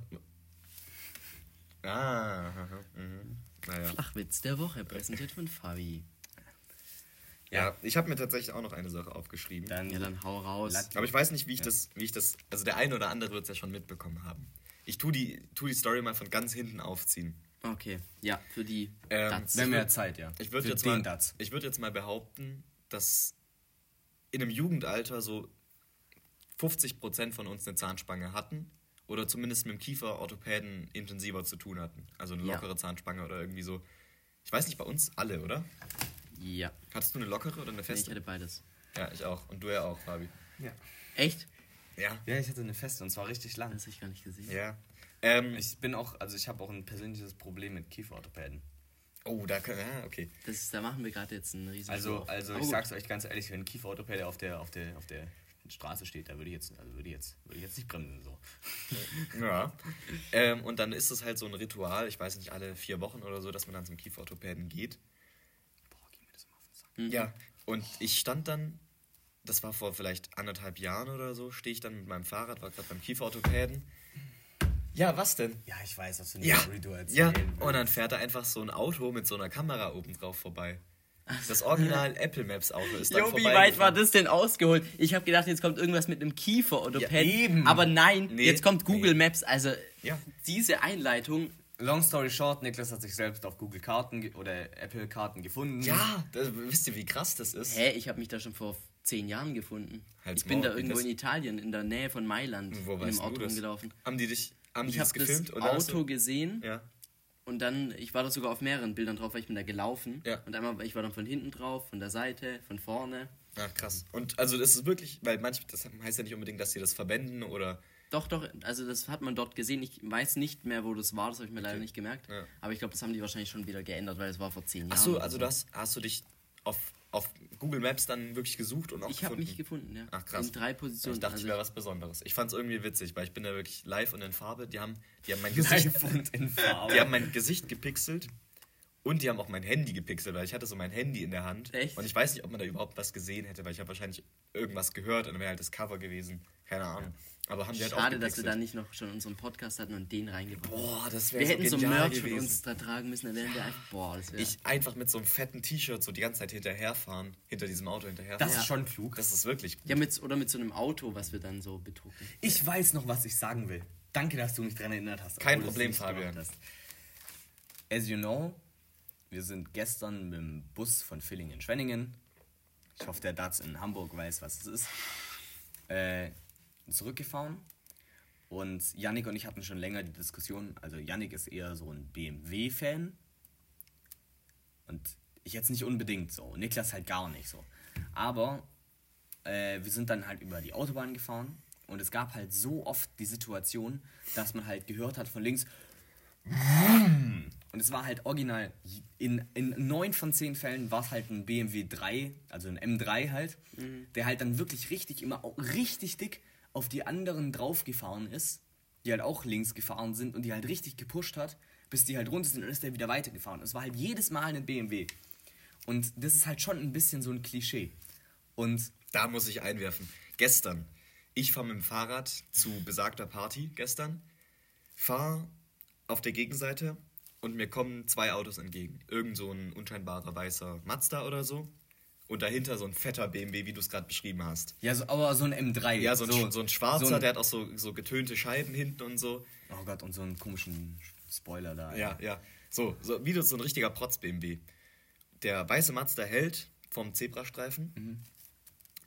C: Ah, aha, mhm. naja.
B: Flachwitz der Woche, präsentiert von Fabi.
C: Ja, ich habe mir tatsächlich auch noch eine Sache aufgeschrieben.
A: Dann,
B: Ja, dann hau raus.
C: Aber ich weiß nicht, wie ich das, wie ich das, also der eine oder andere wird es ja schon mitbekommen haben. Ich tu die, tu die Story mal von ganz hinten aufziehen.
B: Okay, ja, für die
C: Ähm,
B: Dats.
A: wenn mehr Zeit, ja.
C: Ich würde
A: Für
C: jetzt, mal, ich würd jetzt mal behaupten, dass in einem Jugendalter so 50% von uns eine Zahnspange hatten oder zumindest mit dem Kieferorthopäden intensiver zu tun hatten. Also eine
B: Ja.
C: lockere Zahnspange oder irgendwie so. Ich weiß nicht, bei uns alle, oder?
B: Ja,
C: Hattest du eine lockere oder eine
B: nee, ich
C: feste?
B: hätte beides.
C: ja, ich auch. Und du ja auch, Fabi.
A: Ja.
B: Echt?
C: Ja.
A: ja, ich hatte eine feste und zwar richtig lang.
B: Das habe ich gar nicht gesehen.
C: Ja. Ähm,
A: Ich bin auch, also ich habe auch ein persönliches Problem mit Kieferorthopäden.
C: oh, da kann, ja, okay.
B: Das ist, da machen wir gerade jetzt einen riesen
A: Also, also ich
B: gut.
A: sag's euch ganz ehrlich, wenn ein Kieferorthopäde auf der, auf der, auf der Straße steht, da würde ich jetzt, also würde ich jetzt, würde ich jetzt nicht bremsen so.
C: Ja. [LAUGHS] ähm, und dann ist es halt so ein Ritual, ich weiß nicht, alle vier Wochen oder so, dass man dann zum Kieferorthopäden geht.
A: Boah, geh mir das mal auf den Sack.
B: Mhm.
C: Ja, und ich stand dann, das war vor vielleicht anderthalb Jahren oder so, stehe ich dann mit meinem Fahrrad, war gerade beim Kieferorthopäden. Ja, was denn?
A: Ja, ich weiß, was du
C: Ja,
A: Story du erzählen
C: ja.
A: willst.
C: Und dann fährt da einfach so ein Auto mit so einer Kamera oben drauf vorbei. Das Original [LAUGHS] Apple Maps Auto ist dann
B: Jo, wie weit war das denn ausgeholt? Ich habe gedacht, jetzt kommt irgendwas mit einem Kieferorthopäden.
A: Ja, eben.
B: Aber nein,
C: Nee,
B: jetzt kommt Google
C: nee.
B: Maps. Also
C: Ja.
B: diese Einleitung.
A: Long story short, Niklas hat sich selbst auf Google Karten oder Apple Karten gefunden.
C: Ja, das, wisst ihr, wie krass das ist?
B: Hä, ich habe mich da schon vor zehn Jahren gefunden.
C: Halt's
B: ich bin da irgendwo
C: das-
B: in Italien, in der Nähe von Mailand,
C: Wo
B: in
C: du
B: Auto
C: das?
B: rumgelaufen.
C: Haben die dich, haben
B: Ich
C: das
B: habe das
C: oder hast
B: Auto gesehen
C: Ja.
B: Und dann, ich war da sogar auf mehreren Bildern drauf, weil ich bin da gelaufen.
C: Ja.
B: Und einmal, ich war dann von hinten drauf, von der Seite, von vorne.
C: Ach, krass. Und also das ist wirklich, weil manchmal, das heißt ja nicht unbedingt, dass sie das verwenden oder.
B: Doch, doch, also das hat man dort gesehen. Ich weiß nicht mehr, wo das war, das habe ich mir leider nicht gemerkt.
C: Ja.
B: Aber ich glaube, das haben die wahrscheinlich schon wieder geändert, weil es war vor zehn Jahren.
C: Ach so,
B: oder
C: also du hast, hast du dich auf, auf Google Maps dann wirklich gesucht und auch
B: Ich habe
C: gefunden?
B: mich gefunden, ja.
C: Ach krass.
B: In drei Positionen.
C: Ich dachte,
B: also
C: ich wäre was Besonderes. Ich fand es irgendwie witzig, weil ich bin da wirklich live und in Farbe. Die haben, die haben mein [LAUGHS] Gesicht,
A: Live und in Farbe.
C: die haben mein Gesicht gepixelt und die haben auch mein Handy gepixelt, weil ich hatte so mein Handy in der Hand.
B: Echt?
C: Und ich weiß nicht, ob man da überhaupt was gesehen hätte, weil ich habe wahrscheinlich irgendwas gehört und dann wäre halt das Cover gewesen. Keine Ahnung. Aber haben die halt auch
B: Schade, dass wir da nicht noch schon unseren Podcast hatten und den reingebracht haben.
C: Boah, das wäre
B: Wir
C: so
B: hätten so Merch von
C: gewesen.
B: uns da tragen müssen, dann wären wir einfach, boah, das wäre...
C: Ich einfach mit so einem fetten T-Shirt so die ganze Zeit hinterherfahren, hinter diesem Auto hinterherfahren.
A: Das
B: Ja.
A: ist schon klug.
C: Das ist wirklich gut.
B: Ja, mit, oder mit so einem Auto, was wir dann so bedrucken.
A: Ich weiß noch, was ich sagen will. Danke, dass du mich daran erinnert hast.
C: Kein Problem, Fabian.
A: As you know, wir sind gestern mit dem Bus von Villingen-Schwenningen. Ich hoffe, der Dats in Hamburg weiß, was es ist. Äh, zurückgefahren. Und Yannick und ich hatten schon länger die Diskussion. Also Yannick ist eher so ein BMW-Fan. Und ich jetzt nicht unbedingt so. Niklas halt gar nicht so. Aber äh, wir sind dann halt über die Autobahn gefahren. Und es gab halt so oft die Situation, dass man halt gehört hat von links. Und es war halt original. In, in neun von zehn Fällen war es halt ein BMW 3, also ein M3 halt, der halt dann wirklich richtig, immer richtig dick auf die anderen draufgefahren ist, die halt auch links gefahren sind und die halt richtig gepusht hat, bis die halt runter sind und ist der wieder weitergefahren. Es war halt jedes Mal ein BMW. Und das ist halt schon ein bisschen so ein Klischee. Und
C: Da muss ich einwerfen. Gestern, ich fahre mit dem Fahrrad zu besagter Party gestern, fahre auf der Gegenseite und mir kommen zwei Autos entgegen. Irgend so ein unscheinbarer weißer Mazda oder so. Und dahinter so ein fetter BMW, wie du es gerade beschrieben hast.
A: ja, so, aber so ein M3.
C: Ja, so ein, so, ein schwarzer,
A: so ein-
C: der hat auch so, so getönte Scheiben hinten und so.
A: Oh Gott, und so einen komischen Spoiler da.
C: Ja, ja. So, so wie das so ein richtiger Protz-BMW. Der weiße Mazda hält vom Zebrastreifen.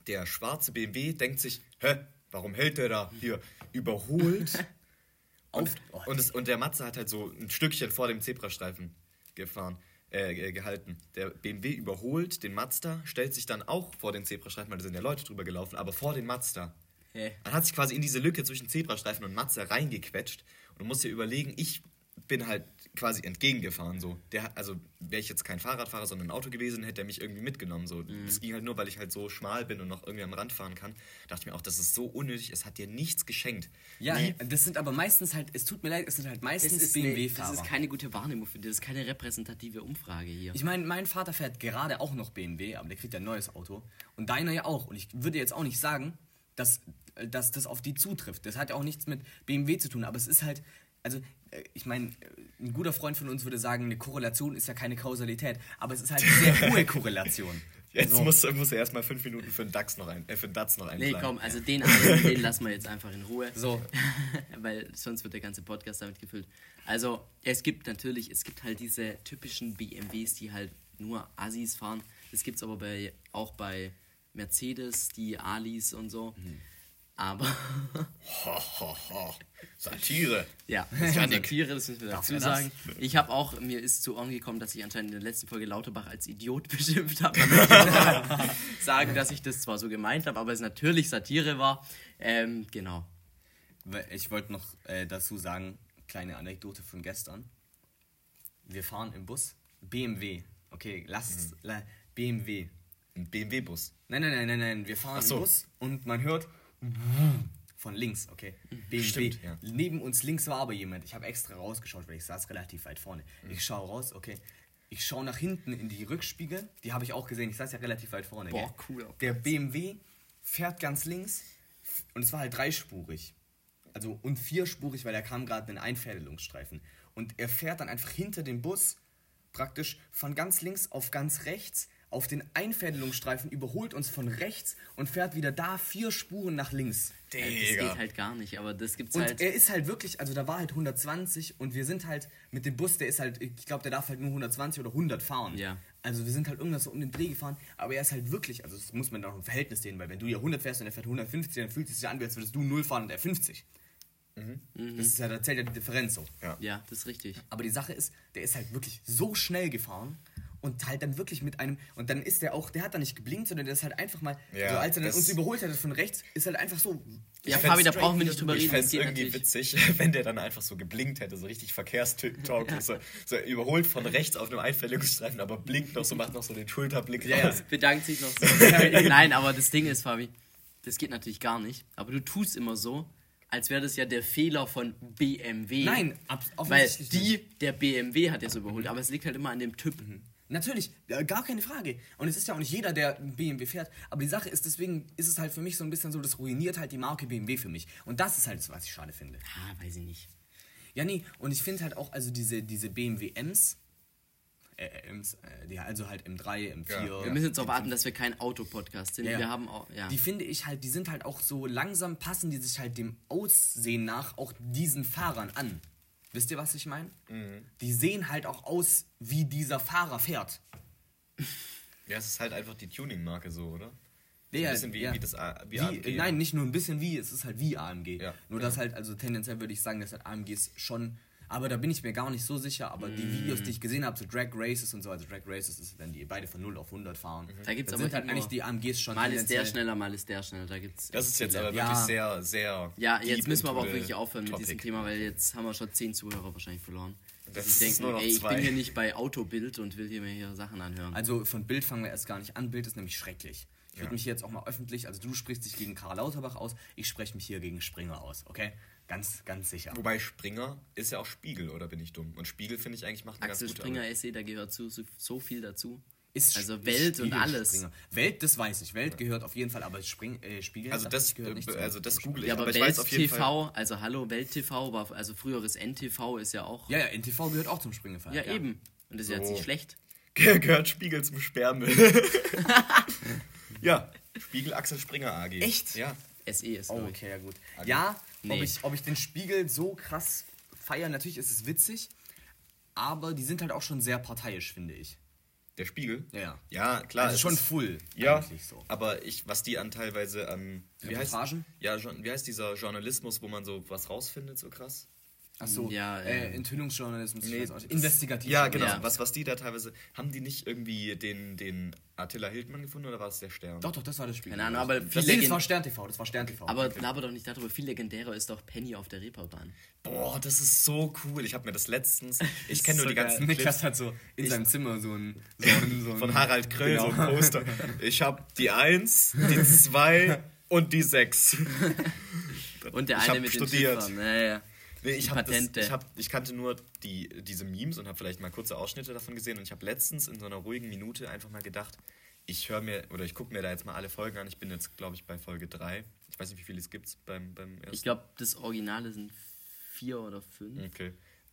C: Der schwarze BMW denkt sich, hä, warum hält der da hier? Überholt. [LAUGHS] und,
A: Oh,
C: und, es, und der Mazda hat halt so ein Stückchen vor dem Zebrastreifen gefahren, äh, äh, gehalten. Der BMW überholt den Mazda, stellt sich dann auch vor den Zebrastreifen, weil da sind ja Leute drüber gelaufen, aber vor den Mazda.
B: Hä?
C: Man hat sich quasi in diese Lücke zwischen Zebrastreifen und Mazda reingequetscht und musst dir überlegen, ich bin halt quasi entgegengefahren so. Der also wäre ich jetzt kein Fahrradfahrer, sondern ein Auto gewesen, hätte er mich irgendwie mitgenommen so.
A: Mhm.
C: Das ging halt nur, weil ich halt so schmal bin und noch irgendwie am Rand fahren kann. Dachte ich mir auch, das ist so unnötig, es hat dir nichts geschenkt.
A: Ja,
C: Nie-
A: das sind aber meistens halt, es tut mir leid, es sind halt meistens
B: ist, eine, das
A: BMW-Fahrer.
B: ist keine gute Wahrnehmung für dich. Das ist keine repräsentative Umfrage hier.
A: Ich meine, mein Vater fährt gerade auch noch BMW, aber der kriegt ja ein neues Auto. Und deiner ja auch. Und ich würde jetzt auch nicht sagen, dass, dass das auf die zutrifft. Das hat ja auch nichts mit BMW zu tun, aber es ist halt, also äh, ich meine, äh, ein guter Freund von uns würde sagen, eine Korrelation ist ja keine Kausalität, aber es ist halt eine sehr hohe Korrelation. [LAUGHS]
C: Jetzt
A: So.
C: muss, muss er erstmal fünf Minuten für den DAX noch ein, äh, für den DAX noch
B: nee, komm, also den, [LAUGHS] den lassen wir jetzt einfach in Ruhe.
A: So. [LAUGHS]
B: Weil sonst wird der ganze Podcast damit gefüllt. Also, es gibt natürlich, es gibt halt diese typischen BMWs, die halt nur Assis fahren. Das gibt es aber bei, auch bei Mercedes, die Alis und so. Aber,
C: Ho, ho, ho. Satire.
B: ja, das ist eine Satire, das müssen wir
A: Darf
B: dazu sagen. Ich habe auch, mir ist zu Ohren gekommen, dass ich anscheinend in der letzten Folge Lauterbach als Idiot [LAUGHS] beschimpft habe. [LAUGHS] Sagen, dass ich das zwar so gemeint habe, aber es natürlich Satire war. Ähm, genau.
A: Ich wollte noch äh, dazu sagen, kleine Anekdote von gestern. Wir fahren im Bus, BMW, okay, lasst la, BMW.
C: Ein BMW-Bus.
A: Nein, nein, nein, nein, nein. Wir fahren
C: so.
A: im Bus und man hört von links, okay. BMW.
C: Stimmt, ja.
A: Neben uns links war aber jemand. Ich habe extra rausgeschaut, weil ich saß relativ weit vorne. Ich schaue raus, okay. Ich schaue nach hinten in die Rückspiegel. Die habe ich auch gesehen. Ich saß ja relativ weit vorne.
B: Boah,
A: gell?
B: cool,
A: Der BMW fährt ganz links und es war halt dreispurig. Also und vierspurig, weil da kam gerade ein Einfädelungsstreifen. Und er fährt dann einfach hinter dem Bus praktisch von ganz links auf ganz rechts auf den Einfädelungsstreifen, überholt uns von rechts und fährt wieder da vier Spuren nach links.
B: Äh, Das
C: Digga.
B: geht halt gar nicht, aber das gibt's
A: Und
B: halt.
A: er ist halt wirklich, also da war halt 120 und wir sind halt mit dem Bus, der ist halt, ich glaube, der darf halt nur 120 oder 100 fahren.
B: Ja.
A: Also wir sind halt irgendwas so um den Dreh gefahren, aber er ist halt wirklich, also das muss man doch im Verhältnis sehen, weil wenn du ja 100 fährst und er fährt 150, dann fühlt es sich an, als würdest du 0 fahren und er 50. Das ist ja, da zählt ja die Differenz so.
C: Ja.
B: ja, das ist richtig.
A: Aber die Sache ist, der ist halt wirklich so schnell gefahren und halt dann wirklich mit einem, und dann ist der auch, der hat da nicht geblinkt, sondern der ist halt einfach mal,
C: Ja,
A: so als er dann uns überholt hat von rechts, ist halt einfach so.
B: Ja, Fabi, da brauchen wir nicht drüber
A: durch.
C: Ich
B: reden.
C: fände
B: Das
C: es irgendwie
B: natürlich.
C: witzig, [LAUGHS] wenn der dann einfach so geblinkt hätte, so richtig verkehrstauglich, so, so überholt von rechts auf einem Einfällungsstreifen, aber blinkt noch so, macht noch so den Schulterblick
A: Ja, ja.
C: raus.
B: Bedankt sich noch so. [LAUGHS] Nein, aber das Ding ist, Fabi, das geht natürlich gar nicht. Aber du tust immer so, als wäre das ja der Fehler von BMW.
A: Nein, ab,
B: Weil die,
A: nicht.
B: der BMW hat ja so überholt, aber es liegt halt immer an dem Typ.
A: Natürlich, ja, gar keine Frage. Und es ist ja auch nicht jeder, der BMW fährt. Aber die Sache ist, deswegen ist es halt für mich so ein bisschen so, das ruiniert halt die Marke BMW für mich. Und das ist halt das, was ich schade finde.
B: Ah, weiß ich nicht.
A: Ja, nee, und ich finde halt auch, also diese, diese BMW Ms, äh, äh, Ms, äh, die, also halt M3, M4.
C: Ja.
B: Wir müssen jetzt darauf warten, dass wir kein Autopodcast sind.
A: Ja.
B: Wir haben auch, ja.
A: Die finde ich halt, die sind halt auch so langsam, passen die sich halt dem Aussehen nach auch diesen Fahrern an. Wisst ihr, was ich meine? Die sehen halt auch aus, wie dieser Fahrer fährt. [LAUGHS]
C: Ja, es ist halt einfach die Tuning-Marke so, oder? So
A: Ja,
C: ein bisschen wie,
A: ja.
C: wie das wie AMG.
A: nein, nicht nur ein bisschen wie, es ist halt wie AMG.
C: Ja.
A: Nur dass halt, also tendenziell würde ich sagen, dass halt AMGs schon, aber da bin ich mir gar nicht so sicher, aber die
B: Mm.
A: Videos, die ich gesehen habe, so Drag Races und so, also Drag Races ist, wenn die beide von 0 auf 100 fahren.
B: Da gibt's
A: dann
B: aber
A: sind halt eigentlich die AMGs schon
B: Mal ist der schneller, mal ist der schneller. Da gibt's.
C: Das ist jetzt
B: viele.
C: aber
A: Ja.
C: wirklich sehr, sehr.
B: Ja, jetzt müssen wir aber auch wirklich aufhören mit diesem. Thema, weil jetzt haben wir schon zehn Zuhörer wahrscheinlich verloren.
C: Das
B: Die
C: ist
B: denken,
C: nur noch
B: ey, ich
C: zwei.
B: bin hier nicht bei Autobild und will hier mir hier Sachen anhören.
A: Also von Bild fangen wir erst gar nicht an. Bild ist nämlich schrecklich. Ich würde
C: Ja.
A: mich hier jetzt auch mal öffentlich, also du sprichst dich gegen Karl Lauterbach aus, ich spreche mich hier gegen Springer aus, okay? Ganz, ganz sicher.
C: Wobei Springer ist ja auch Spiegel, oder bin ich dumm? Und Spiegel, finde ich, eigentlich macht eine
B: Axel
C: ganz gute
B: Springer
C: Arbeit.
B: SE, da gehört so, so, so viel dazu.
A: Ist
B: also
A: Sp-
B: Welt und
A: Spiegel
B: alles.
A: Springer. Welt, das weiß ich. Welt gehört auf jeden Fall, aber Spring, äh, Spiegel
C: Also das,
A: ich, gehört nicht
C: äh,
A: zu-
C: also das google ich,
B: Ja, aber,
C: aber ich
B: Welt
C: weiß auf jeden Fall.
B: TV, also hallo, Welt TV, war, also früheres NTV ist ja auch.
A: Ja, ja, NTV gehört auch zum Springerfall.
B: Ja, eben. Und das ist jetzt
C: So.
B: nicht schlecht.
C: gehört Spiegel zum Sperrmüll. [LAUGHS] ja, Spiegel Axel Springer AG.
A: Echt?
C: Ja.
B: SE ist,
A: Oh,
B: ich.
A: okay, ja gut. Ja,
B: Nee.
A: ob, ich, ob ich den Spiegel so krass feiere, natürlich ist es witzig, aber die sind halt auch schon sehr parteiisch, finde ich.
C: Der Spiegel?
A: Ja, ja.
C: Klar.
A: Also schon full,
C: Ja,
A: so.
C: aber ich, was die an teilweise an. Wie heißt, ja, wie heißt dieser Journalismus, wo man so was rausfindet, so krass?
A: Achso,
B: Ja,
A: äh, Enthüllungsjournalismus, ich
C: Nee,
A: investigativ.
C: Ja, genau.
B: Ja.
C: Was, was die da teilweise. Haben die nicht irgendwie den, den Attila Hildmann gefunden oder war es der Stern?
A: Doch, doch, das war das Spiegel.
B: Keine Ahnung, aber
A: das,
B: viel
A: nee, das war Stern TV, das war Stern TV.
B: Aber laber doch nicht darüber, viel legendärer ist doch Penny auf der Reeperbahn.
C: Boah, das ist so cool. Ich habe mir das letztens. [LAUGHS] Ich kenne nur
B: so
C: die ganzen
B: geil.
A: Niklas
C: Clips
A: hat so in seinem Zimmer so ein, so [LAUGHS] ein, so ein
C: von Harald Kröll, so ein
A: Genau.
C: Poster. [LAUGHS] Ich habe die 1, die 2 und die 6.
B: Und der
C: Ich
B: eine mit
C: studiert.
B: den Schiffern. Ja, ja.
C: Nee, ich,
B: Die
C: hab das,
B: Patente.
C: ich, hab, ich kannte nur die, diese Memes und habe vielleicht mal kurze Ausschnitte davon gesehen. Und ich habe letztens in so einer ruhigen Minute einfach mal gedacht, ich höre mir oder ich gucke mir da jetzt mal alle Folgen an. Ich bin jetzt, glaube ich, bei Folge 3. Ich weiß nicht, wie viele es gibt beim, beim ersten.
B: Ich glaube, das Originale sind vier oder fünf.
C: Okay.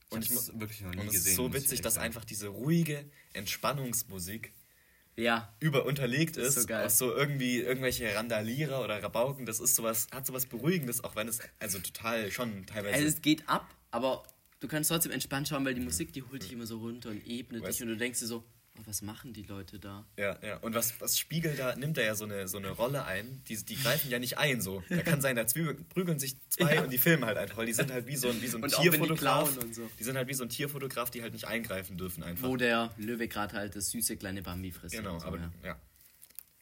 A: Und ich
C: ich
A: wirklich noch nie
C: und es
A: gesehen.
C: ist so witzig, dass
A: sagen.
C: einfach diese ruhige Entspannungsmusik
B: Ja.
C: über unterlegt
B: ist
C: ist,
B: so
C: aus so irgendwie irgendwelche Randalierer oder Rabauken. Das ist sowas, hat sowas Beruhigendes, auch wenn es also total schon teilweise.
B: Also es geht ab, aber du kannst trotzdem entspannt schauen, weil die Musik, die holt dich immer so runter und ebnet
C: Weißt-
B: dich und du denkst dir so, oh, was machen die Leute da?
C: Ja, ja. Und was, was Spiegel da, nimmt er ja so eine, so eine Rolle ein. Die, die greifen ja nicht ein so. Da kann sein, da prügeln sich zwei
B: Ja.
C: und die filmen halt einfach, weil die sind halt wie so ein, wie so ein
B: Und die
C: Tierfotograf.
B: und so.
C: Die sind halt wie so ein Tierfotograf, die halt nicht eingreifen dürfen einfach.
B: Wo der Löwe gerade halt das süße kleine Bambi frisst.
C: genau,
B: so,
C: aber
B: ja.
C: ja.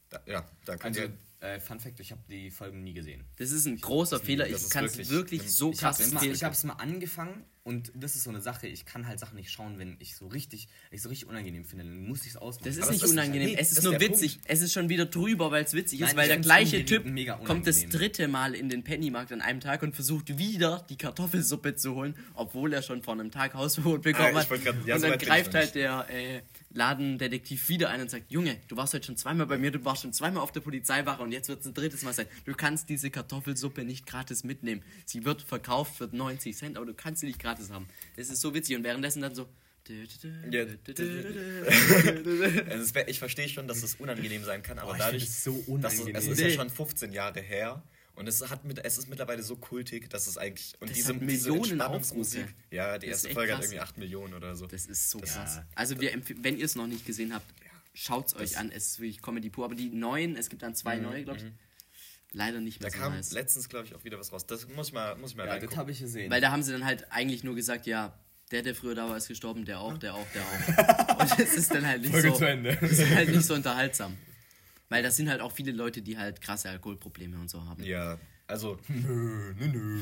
C: Da, ja, da könnt
A: Also,
C: ihr.
A: Äh, Fun Fact, ich habe die Folgen nie gesehen.
B: Das ist ein großer Fehler. Ich
C: das ist
B: kann es
C: wirklich-
B: wirklich so
A: Ich
B: krass empfehlen.
A: ich hab's mal angefangen und das ist so eine Sache, ich kann halt Sachen nicht schauen, wenn ich so richtig, ich so richtig unangenehm finde, dann muss ich es ausmachen.
B: Das ist
C: Aber
B: nicht
C: es ist-
B: unangenehm,
C: nee,
B: es
C: das
B: ist
C: ist
B: nur witzig. Es ist schon wieder drüber, weil es witzig ist,
A: Nein,
B: weil
A: ich
B: der gleiche Typ kommt das dritte Mal in den Pennymarkt an einem Tag und versucht wieder die Kartoffelsuppe zu holen, obwohl er schon vor einem Tag Hausverbot bekommen
C: Ah, ich
B: hat.
C: grad- ja,
B: und dann
C: ich
B: greift halt der äh, Ladendetektiv wieder ein und sagt, Junge, du warst heute schon zweimal bei mir, du warst schon zweimal auf der Polizeiwache und jetzt wird es ein drittes Mal sein. Du kannst diese Kartoffelsuppe nicht gratis mitnehmen. Sie wird verkauft für 90 Cent, aber du kannst sie nicht gratis haben. Das ist so witzig und währenddessen dann so...
C: Ja. [LAUGHS] Also ich verstehe schon, dass es unangenehm sein kann, aber
A: ich
C: dadurch,
A: es so
C: dass es,
A: unangenehm.
C: es ist ja schon 15 Jahre her und es hat mit, es ist mittlerweile so kultig, dass es eigentlich und
B: Das
C: diese,
B: hat
C: diese
B: Millionen
C: Entspannungsmusik,
B: Aufrufe.
C: ja, die
B: Das ist
C: erste Folge hat
B: krass.
C: irgendwie 8 Millionen oder so.
B: Das ist so
C: Das-
B: krass.
A: Ja.
B: Also wir empf- wenn ihr es noch nicht gesehen habt, schaut es euch an. Es ist wirklich Comedy pur. Aber die neuen, es gibt dann zwei neue, glaube ich, leider nicht
C: Mhm, Da
B: mehr so
C: kam
B: nice.
C: letztens, glaube ich, auch wieder was raus. Das muss ich mal, muss ich mal
A: ja, das habe ich gesehen.
B: Weil da haben sie dann halt eigentlich nur gesagt, ja, der, der früher da war, ist gestorben, der auch, der auch, der auch. [LAUGHS] Und das ist dann halt nicht
A: Folge
B: so.
A: zu Ende.
B: Das ist halt nicht so unterhaltsam. Weil das sind halt auch viele Leute, die halt krasse Alkoholprobleme und so haben.
C: Ja, also [LAUGHS]
A: nö, nö, nö.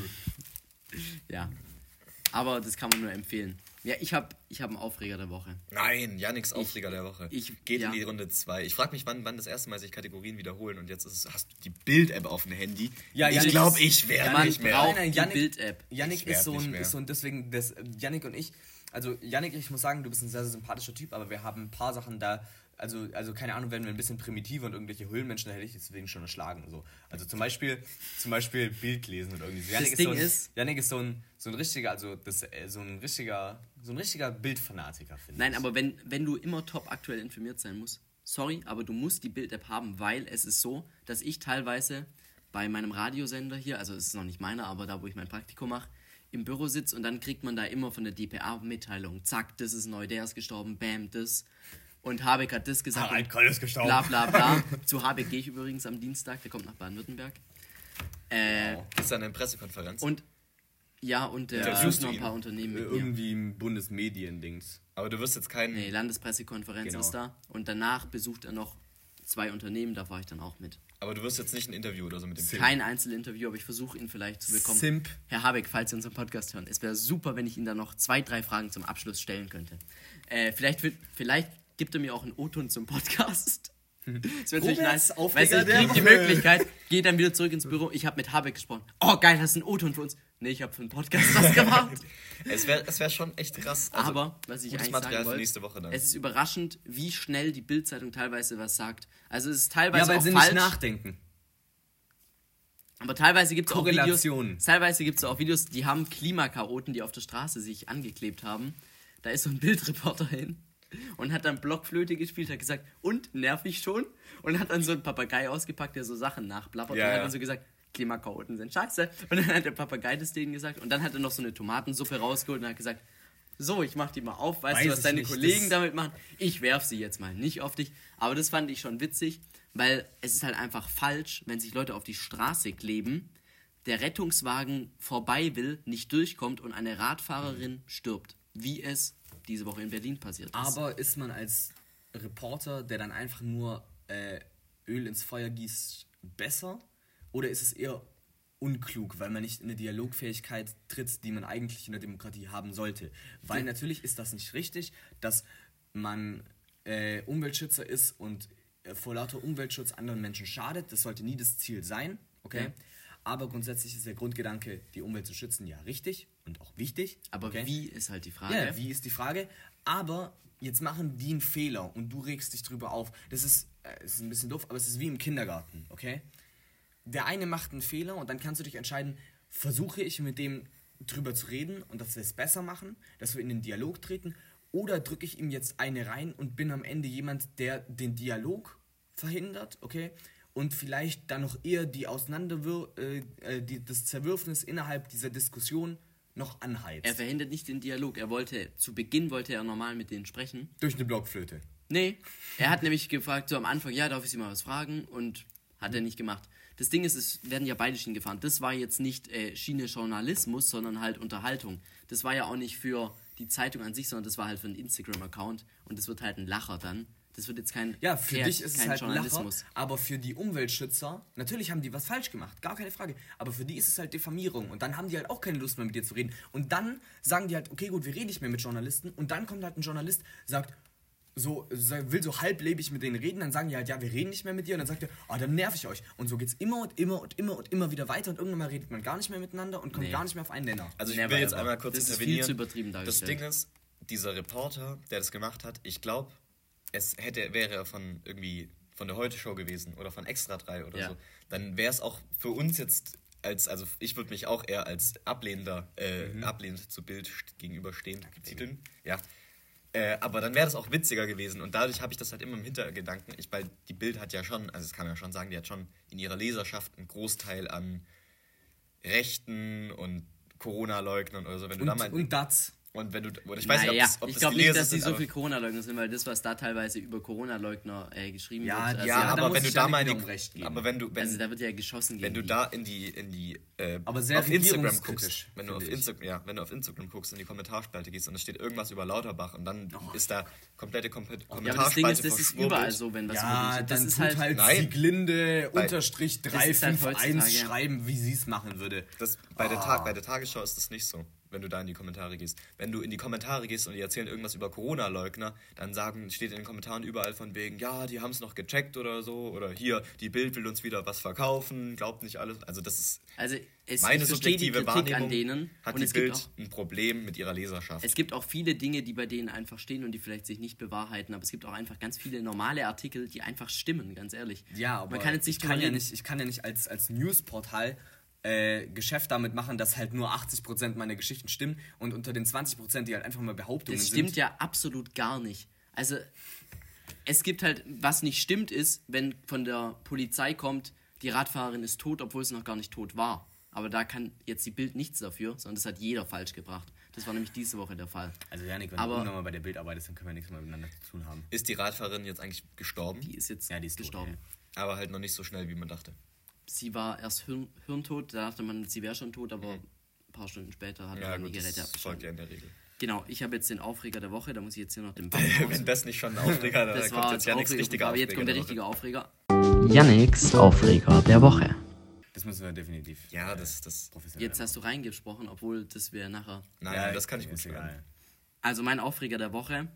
B: Ja. Aber das kann man nur empfehlen. Ja, ich habe ich hab einen Aufreger der Woche.
C: nein, Yannicks Aufreger der Woche.
B: ich-
C: Geht
B: ja.
C: in die Runde 2. Ich frage mich, wann, wann das erste Mal sich Kategorien wiederholen und jetzt ist, es- hast du die Bild-App auf dem Handy.
A: Ja,
C: ich glaube, ich werde nicht mehr.
A: Nein, nein,
B: die
A: Yannick-
B: Bild-App.
C: Ich werd
A: ist so, ein, ist so ein, deswegen, das, Yannick und ich, also Yannick, ich muss sagen, du bist ein sehr, sehr sympathischer Typ, aber wir haben ein paar Sachen da, also, also keine Ahnung, werden wir ein bisschen primitiver und irgendwelche Höhlenmenschen, da hätte ich deswegen schon erschlagen. So. Also zum Beispiel, zum Beispiel Bild lesen oder irgendwie so. Yannick
B: Ding
A: so ein,
B: ist-
A: Yannick ist so ein, so ein richtiger, also das, äh, so ein richtiger, so ein richtiger Bildfanatiker, finde
B: Nein,
A: ich.
B: aber wenn, wenn du immer top aktuell informiert sein musst, sorry, aber du musst die Bild-App haben, weil es ist so, dass ich teilweise bei meinem Radiosender hier, also es ist noch nicht meiner, aber da, wo ich mein Praktikum mache, im Büro sitze und dann kriegt man da immer von der DPA Mitteilung, zack, das ist neu, der ist gestorben, bam, das. Und Habeck hat das gesagt.
A: Harald Koll ist gestorben.
B: Bla bla bla. [LAUGHS] Zu Habeck gehe ich übrigens am Dienstag, der kommt nach Baden-Württemberg. Äh,
C: Das ist eine Pressekonferenz.
B: und ja, und der besucht noch ein paar? Unternehmen mit.
A: Irgendwie ein Bundesmediendings.
C: aber du wirst jetzt keinen.
B: Nee, Landespressekonferenz
A: Genau.
B: ist da. Und danach besucht er noch zwei Unternehmen, da fahre ich dann auch mit.
C: Aber du wirst jetzt nicht ein Interview oder so mit dem
A: Simp.
B: Kein Einzelinterview, aber ich versuche ihn vielleicht zu bekommen.
A: Simp.
B: Herr Habeck, falls Sie unseren Podcast hören, es wäre super, wenn ich Ihnen da noch zwei, drei Fragen zum Abschluss stellen könnte. Äh, vielleicht, vielleicht gibt er mir auch einen O-Ton zum Podcast. [LAUGHS] Das wäre natürlich nice. Weißt du, ich krieg die. Möglichkeit, gehe dann wieder zurück ins Büro. Ich habe mit Habeck gesprochen. Oh, geil, hast du einen O-Ton für uns? Nee, ich habe für einen Podcast was gemacht. [LAUGHS]
C: Es wäre es wär schon echt krass. Also,
B: Aber, was ich eigentlich
C: Material
B: sagen wollte,
C: nächste Woche dann.
B: es ist überraschend, wie schnell die Bildzeitung teilweise was sagt. Also es ist
A: Ja,
B: teilweise
A: weil
B: auch
A: sie
B: falsch,
A: nicht nachdenken.
B: aber teilweise gibt es auch Videos, teilweise gibt's auch Videos, die haben Klimakaroten, die auf der Straße sich angeklebt haben. Da ist so ein Bildreporter hin und hat dann Blockflöte gespielt, hat gesagt, und, nervig schon? Und hat dann so einen Papagei ausgepackt, der so Sachen nachplappert
C: Ja,
B: und hat
C: ja.
B: dann so gesagt, Klimakaroten sind scheiße. Und dann hat der Papagei das denen gesagt und dann hat er noch so eine Tomatensuppe rausgeholt und hat gesagt, so, ich mach die mal auf, weißt
A: Weiß
B: du, was deine
A: nicht,
B: Kollegen damit machen? Ich werf sie jetzt mal nicht auf dich. Aber das fand ich schon witzig, weil es ist halt einfach falsch, wenn sich Leute auf die Straße kleben, der Rettungswagen vorbei will, nicht durchkommt und eine Radfahrerin stirbt. Wie es diese Woche in Berlin passiert ist.
A: Aber ist man als Reporter, der dann einfach nur äh, Öl ins Feuer gießt, besser? Oder ist es eher unklug, weil man nicht in eine Dialogfähigkeit tritt, die man eigentlich in der Demokratie haben sollte? Weil natürlich ist das nicht richtig, dass man äh, Umweltschützer ist und äh, vor lauter Umweltschutz anderen Menschen schadet. Das sollte nie das Ziel sein, okay?
B: Ja.
A: Aber grundsätzlich ist der Grundgedanke, die Umwelt zu schützen, ja richtig und auch wichtig.
B: Aber
A: okay?
B: wie ist halt die Frage?
A: Ja, wie ist die Frage? Aber jetzt machen die einen Fehler und du regst dich drüber auf. Das ist, äh, ist ein bisschen doof, aber es ist wie im Kindergarten, okay? Der eine macht einen Fehler und dann kannst du dich entscheiden, versuche ich mit dem drüber zu reden und dass wir es besser machen, dass wir in den Dialog treten, oder drücke ich ihm jetzt eine rein und bin am Ende jemand, der den Dialog verhindert, okay? Und vielleicht dann noch eher die Auseinanderwir äh, äh, die, das Zerwürfnis innerhalb dieser Diskussion noch anheizt.
B: Er verhindert nicht den Dialog. Er wollte, zu Beginn wollte er normal mit denen sprechen.
A: Durch eine Blockflöte.
B: Nee, er hat nämlich gefragt, so am Anfang, ja, darf ich Sie mal was fragen? Und hat er nicht gemacht. Das Ding ist, es werden ja beide Schienen gefahren. Das war jetzt nicht äh, Schiene Journalismus, sondern halt Unterhaltung. Das war ja auch nicht für die Zeitung an sich, sondern das war halt für einen Instagram-Account. Und das wird halt ein Lacher dann. Das wird jetzt kein,
A: Ja, für
B: kein-
A: dich ist es
B: kein
A: halt Lacher, aber für die Umweltschützer, natürlich haben die was falsch gemacht, gar keine Frage, aber für die ist es halt Diffamierung und dann haben die halt auch keine Lust mehr mit dir zu reden und dann sagen die halt, okay gut, wir reden nicht mehr mit Journalisten und dann kommt halt ein Journalist, sagt, so, will so halblebig mit denen reden, dann sagen die halt, ja, wir reden nicht mehr mit dir und dann sagt er, ah, dann nerv ich euch und so geht's immer und immer und immer und immer wieder weiter und irgendwann mal redet man gar nicht mehr miteinander und kommt
B: Nee.
A: gar nicht mehr auf einen Nenner.
C: Also ich
B: Never
C: will jetzt
B: ever.
C: einmal kurz
B: Das ist viel
C: intervenieren.
B: zu übertrieben
C: das. Ding ist, dieser Reporter, der das gemacht hat, ich glaube, es hätte, wäre von irgendwie von der Heute-Show gewesen oder von Extra 3 oder
B: Ja.
C: so, dann wäre es auch für uns jetzt als, also ich würde mich auch eher als ablehnender, äh,
B: Mhm.
C: ablehnend zu Bild st- gegenüberstehen. titeln. Ja. Äh, aber dann wäre das auch witziger gewesen und dadurch habe ich das halt immer im Hintergedanken. Ich, weil die Bild hat ja schon, also das kann man ja schon sagen, die hat schon in ihrer Leserschaft einen Großteil an Rechten und Corona-Leugnern oder so. Wenn du da mal,
A: Und, und das.
C: Und wenn du, ich weiß
B: naja,
C: nicht, ob das, ob
B: ich glaube nicht, dass die so
C: aber-
B: viel Corona-Leugner sind, weil das, was da teilweise über Corona-Leugner äh, geschrieben
A: Ja,
B: wird, also,
C: Ja,
A: da
C: aber
A: muss
C: wenn du da mal in die,
A: recht geben.
C: aber wenn du, wenn,
B: also da wird ja geschossen gegen
C: wenn du
B: die.
C: da in die, in die, äh,
A: Aber sehr
C: auf Instagram guckst, wenn du auf. Instagram, ja, wenn du auf Instagram guckst, in die Kommentarspalte gehst und es steht irgendwas über Lauterbach und dann
A: Oh.
C: ist da komplette Kom
B: ja, aber das
C: Kommentarspalte
B: Ding ist, das ist überall so, wenn was
A: Ja, dann
B: Das ist
A: tut
B: halt,
A: halt,
C: Nein.
A: Sieglinde unterstrich
B: Das ist halt
A: 351
B: heutzutage-
A: schreiben, wie sie es machen würde.
C: Das, bei, der
A: Ah.
C: Tag, bei der Tagesschau ist das nicht so, wenn du da in die Kommentare gehst. Wenn du in die Kommentare gehst und die erzählen irgendwas über Corona-Leugner, dann sagen, steht in den Kommentaren überall von wegen, ja, die haben es noch gecheckt oder so, oder hier, die Bild will uns wieder was verkaufen, glaubt nicht alles. Also das ist
B: also es,
C: meine subjektive Wahrnehmung,
B: an denen
C: hat
B: und
C: die
B: es gibt,
C: Bild
B: auch,
C: ein Problem mit ihrer Leserschaft.
B: es gibt auch viele Dinge, die bei denen einfach stehen und die vielleicht sich nicht bewahrheiten, aber es gibt auch einfach ganz viele normale Artikel, die einfach stimmen, ganz ehrlich.
A: Ja, aber
B: Man kann jetzt nicht
A: ich, kann ja nicht, ich kann ja nicht als, als Newsportal äh, Geschäft damit machen, dass halt nur 80% meiner Geschichten stimmen und unter den 20%, die halt einfach mal Behauptungen
B: Das
A: sind.
B: stimmt ja absolut gar nicht. Also, es gibt halt, was nicht stimmt, ist, wenn von der Polizei kommt, die Radfahrerin ist tot, obwohl sie noch gar nicht tot war. Aber da kann jetzt die Bild nichts dafür, sondern das hat jeder falsch gebracht. Das war nämlich diese Woche der Fall.
A: Also Janik, wenn
B: Aber-
A: du irgendwann mal bei der Bild arbeitest, dann können wir nichts mehr miteinander zu tun haben.
C: Ist die Radfahrerin jetzt eigentlich gestorben?
B: Die ist jetzt
A: Ja, die ist tot,
B: gestorben.
A: ja.
C: Aber halt noch nicht so schnell, wie man dachte.
B: Sie war erst hirn, hirntot, da dachte man, sie wäre schon tot, aber ein paar Stunden später hat
C: Ja,
B: man dann
C: gut,
B: die Geräte
C: das folgt ja in der Regel.
B: Genau, ich habe jetzt den Aufreger der Woche, da muss ich jetzt hier noch den [LAUGHS] Ball
C: Wenn das nicht schon ein Aufreger, [LAUGHS] da
B: Das
C: kommt
B: war
C: jetzt
B: der
C: ja nichts
B: Aufreger,
C: richtiger
B: aber jetzt kommt der
C: Aufreger
B: richtige Aufreger.
D: Yannicks Aufreger der Woche.
A: Das müssen wir definitiv.
C: Ja,
A: äh,
C: das, das,
A: professionell
B: Jetzt hast du reingesprochen, obwohl das wäre nachher.
C: nein,
A: Ja,
C: das kann ich gut
A: ist egal.
B: Also mein Aufreger der Woche,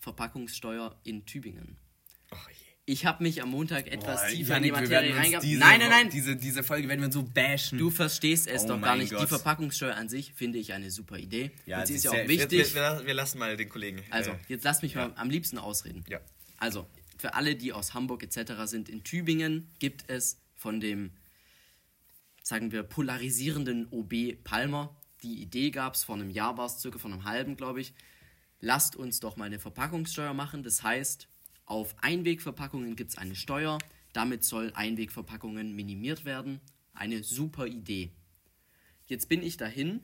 B: Verpackungssteuer in Tübingen.
C: Oh je.
B: Ich habe mich am Montag etwas
A: Boah,
B: tiefer in die
A: Janik,
B: Materie reingehabt. Nein, nein, nein.
A: Diese, diese Folge werden wir so bashen.
B: Du verstehst es
A: Oh
B: doch gar nicht. Die
A: Gott.
B: Verpackungssteuer an sich finde ich eine super Idee.
A: Ja,
B: und sie ist ja auch wichtig.
C: wir, wir, wir lassen mal den Kollegen.
B: Also,
C: äh,
B: jetzt lass mich mal am liebsten ausreden.
C: Ja.
B: Also, für alle, die aus Hamburg etc. sind, in Tübingen gibt es von dem, sagen wir, polarisierenden OB Palmer, die Idee gab es, vor einem Jahr war es circa, von einem halben, glaube ich, lasst uns doch mal eine Verpackungssteuer machen. Das heißt, auf Einwegverpackungen gibt es eine Steuer, damit soll Einwegverpackungen minimiert werden. Eine super Idee. Jetzt bin ich dahin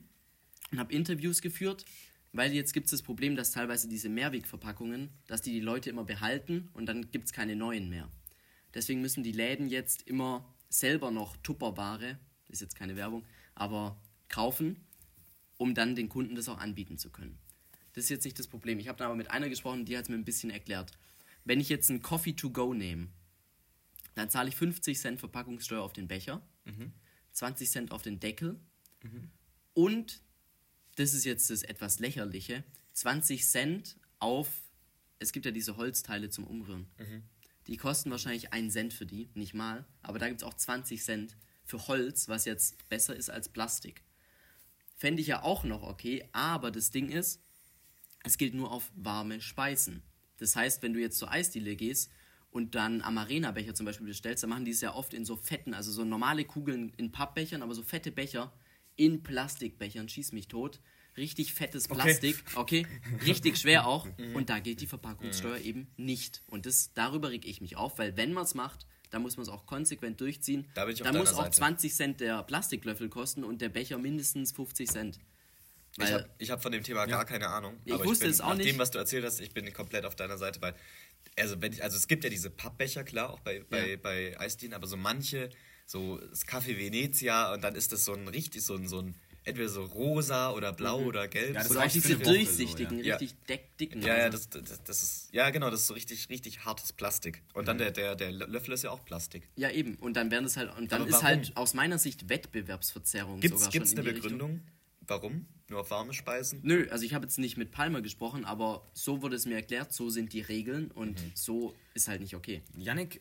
B: und habe Interviews geführt, weil jetzt gibt es das Problem, dass teilweise diese Mehrwegverpackungen, dass die die Leute immer behalten und dann gibt es keine neuen mehr. Deswegen müssen die Läden jetzt immer selber noch Tupperware, das ist jetzt keine Werbung, aber kaufen, um dann den Kunden das auch anbieten zu können. Das ist jetzt nicht das Problem. Ich habe da aber mit einer gesprochen, die hat es mir ein bisschen erklärt. Wenn ich jetzt einen Coffee to go nehme, dann zahle ich 50 Cent Verpackungssteuer auf den Becher, 20 Cent auf den Deckel und, das ist jetzt das etwas lächerliche, 20 Cent auf, es gibt ja diese Holzteile zum Umrühren. Die kosten wahrscheinlich einen Cent für die, nicht mal, aber da gibt es auch 20 Cent für Holz, was jetzt besser ist als Plastik. Fände ich ja auch noch okay, aber das Ding ist, es gilt nur auf warme Speisen. Das heißt, wenn du jetzt zur Eisdiele gehst und dann Amarena-Becher zum Beispiel bestellst, dann machen die es ja oft in so fetten, also so normale Kugeln in Pappbechern, aber so fette Becher in Plastikbechern, schieß mich tot. Richtig fettes Plastik, okay, richtig schwer [LAUGHS] auch. Und da gilt die Verpackungssteuer eben nicht. Und das, darüber reg ich mich auf, weil wenn man es macht, dann muss man es auch konsequent durchziehen.
C: Da bin ich auf
B: dann muss auch
C: Seite.
B: 20 Cent der Plastiklöffel kosten und der Becher mindestens 50 Cent.
C: Ich habe ich hab von dem Thema gar keine Ahnung.
B: Ich
C: aber
B: wusste
C: bin,
B: es auch
C: nach
B: nicht.
C: dem, was du erzählt hast, ich bin komplett auf deiner Seite, weil also wenn ich, also es gibt ja diese Pappbecher klar auch bei bei,
B: Ja.
C: bei Eisdielen, aber so manche so das Kaffee Venezia und dann ist das so ein richtig so ein so ein entweder so rosa oder blau oder gelb.
A: Ja, das
B: Oder auch diese
A: Woche so,
B: durchsichtigen,
C: ja.
B: richtig deck, dicken.
C: ja, ja, das, das, das ist ja genau, das ist so richtig richtig hartes Plastik. Und dann der, der der Löffel ist ja auch Plastik.
B: Ja, eben. Und dann werden das halt. Und dann
C: Aber
B: ist
C: warum?
B: halt aus meiner Sicht Wettbewerbsverzerrung
C: Gibt's
B: sogar
C: gibt's
B: schon in
C: eine
B: die Richtung.
C: Warum? Nur auf warme Speisen?
B: Nö, also ich habe jetzt nicht mit Palmer gesprochen, aber so wurde es mir erklärt, so sind die Regeln und
C: Mhm.
B: so ist halt nicht okay.
A: Janik,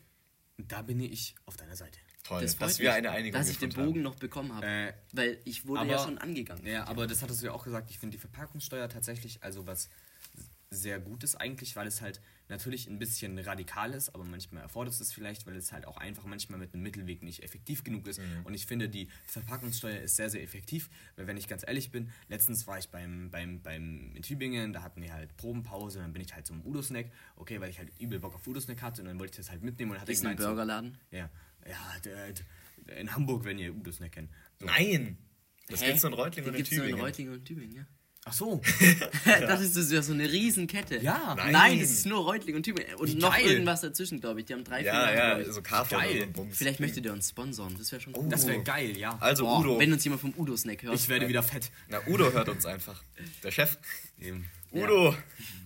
A: da bin ich auf deiner Seite.
C: Toll,
B: Das
C: dass wir eine Einigung
B: Dass ich den Bogen
C: haben.
B: noch bekommen habe.
A: Äh,
B: weil ich wurde ja schon angegangen.
A: Ja, aber das hattest du ja auch gesagt. Ich finde die Verpackungssteuer tatsächlich, also was sehr gut ist eigentlich, weil es halt natürlich ein bisschen radikal ist, aber manchmal erfordert es vielleicht, weil es halt auch einfach manchmal mit einem Mittelweg nicht effektiv genug ist. Und ich finde, die Verpackungssteuer ist sehr, sehr effektiv, weil wenn ich ganz ehrlich bin, letztens war ich beim, beim, beim in Tübingen, da hatten wir halt Probenpause, dann bin ich halt zum Udo-Snack, okay, weil ich halt übel Bock auf Udo-Snack hatte und dann wollte ich das halt mitnehmen und hatte
B: Ist ein
A: gemeint, so-
B: Burgerladen.
A: Ja, ja, der, in Hamburg, wenn ihr Udo-Snack kennt. So.
C: Nein! Das
B: Hä?
C: gibt's nur in Reutlingen und in
B: nur
C: Tübingen.
B: Reutlingen und Tübingen, ja.
A: Ach so. [LAUGHS]
B: das ist ja so eine Riesenkette.
A: Ja.
B: Nein,
C: Nein.
B: es ist nur Reutlingen und Tübingen. Und
A: Wie
B: noch
A: geil.
B: irgendwas dazwischen, glaube ich. Die haben drei, vier
C: Ja, ja, so Carrefour
A: Geil.
C: oder so ein Bums.
B: Vielleicht möchtet ihr uns sponsoren, das wäre schon cool.
A: Das wäre geil, ja.
C: Also
B: Boah,
C: Udo.
B: wenn uns jemand vom Udo-Snack hört.
A: Ich werde wieder fett.
C: Na, Udo hört uns einfach. Der Chef.
A: Eben.
C: Udo,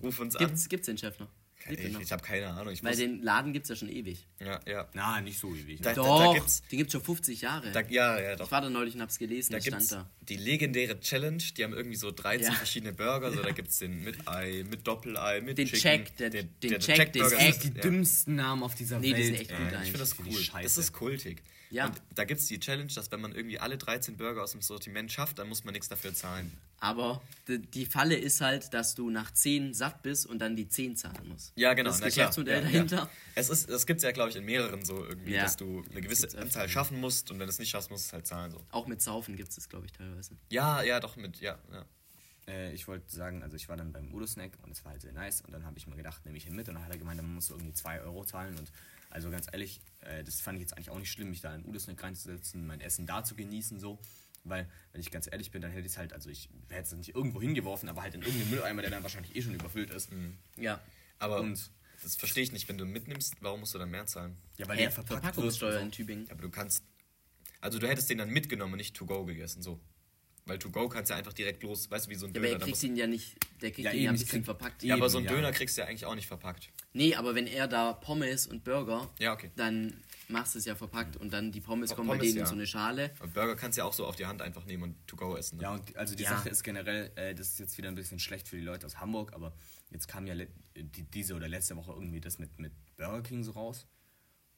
C: ruf uns an.
B: Gibt's, gibt's den Chef noch? Er
C: Ich, ich habe keine Ahnung. Ich
B: Weil
C: muss,
B: den Laden gibt's ja schon ewig.
C: ja, ja.
A: Na, nicht so ewig.
C: Da,
A: Ne?
C: da,
B: Doch,
C: da gibt's,
B: den gibt's schon 50 Jahre.
C: da, ja, ja, doch.
B: ich war da neulich und hab's gelesen,
C: Da
B: das stand
C: gibt's
B: da.
C: die legendäre Challenge. Die haben irgendwie so 13
B: Ja.
C: verschiedene Burger. So, da gibt's den mit Ei, mit Doppelei, mit
B: Den
C: Chicken.
B: Check, der- den Check, den
C: Jack-Burger
B: Egg.
C: ist-
A: Die
C: ja.
A: dümmsten Namen auf dieser
B: Nee, die
A: Welt.
B: sind echt gut
C: Ja,
B: eigentlich.
C: ich finde das
A: Die
C: cool. Das ist kultig.
B: Ja.
C: Und da gibt es die Challenge, dass wenn man irgendwie alle 13 Burger aus dem Sortiment schafft, dann muss man nichts dafür zahlen.
B: Aber die, Falle ist halt, dass du nach 10 satt bist und dann die 10 zahlen musst.
C: Ja, genau.
B: Das. Geschäftsmodell
C: ja,
B: dahinter.
C: Ja. Es ist, das gibt es ja, glaube ich, in mehreren so irgendwie,
B: Ja.
C: dass du eine gewisse. Anzahl schaffen musst und wenn du es nicht schaffst, musst du es halt zahlen. So.
B: Auch mit Saufen gibt's das, glaube ich, teilweise.
C: Ja, ja, doch mit, ja, ja.
A: Äh, ich wollte sagen, also ich war dann beim Udo-Snack und es war halt sehr nice. Und dann habe ich mir gedacht, nehme ich ihn mit. Und dann hat er gemeint, dann musst du irgendwie 2 Euro zahlen. Und Also ganz ehrlich, äh, das fand ich jetzt eigentlich auch nicht schlimm, mich da in Udesneck reinzusetzen, mein Essen da zu genießen, so. Weil, wenn ich ganz ehrlich bin, dann hätte ich es halt, also ich hätte es nicht irgendwo hingeworfen, aber halt in irgendeinen Mülleimer, der dann wahrscheinlich eh schon überfüllt ist.
B: Ja.
C: Aber
A: Und-
C: das verstehe ich nicht, wenn du mitnimmst, warum musst du dann mehr zahlen?
A: Ja, weil
B: Hä,
A: der verpackt wird.
B: Verpackungssteuer in
A: und so.
B: Tübingen.
C: Aber du kannst. Also du hättest den dann mitgenommen und nicht to go gegessen, so. Weil to go kannst du ja einfach direkt los, weißt du, wie so ein
B: Ja,
C: Döner.
B: aber er kriegt ihn ja nicht, der kriegt
A: Ja,
B: ihn ja ein
A: eben, ich
B: bisschen
A: krieg-
B: verpackt.
C: ja, aber so einen
A: eben, ja.
C: Döner kriegst du ja eigentlich auch nicht verpackt.
B: Nee, aber wenn er da Pommes und Burger,
C: Ja, okay.
B: dann machst du es ja verpackt und dann die Pommes
C: Auch
B: kommen bei
C: Pommes,
B: denen
C: ja.
B: in so eine Schale.
C: Und Burger kannst du ja auch so auf die Hand einfach nehmen und to go essen. ne?
A: Ja, und also die
B: Ja.
A: Sache ist generell, äh, das ist jetzt wieder ein bisschen schlecht für die Leute aus Hamburg, aber jetzt kam ja die, diese oder letzte Woche irgendwie das mit, mit Burger King so raus.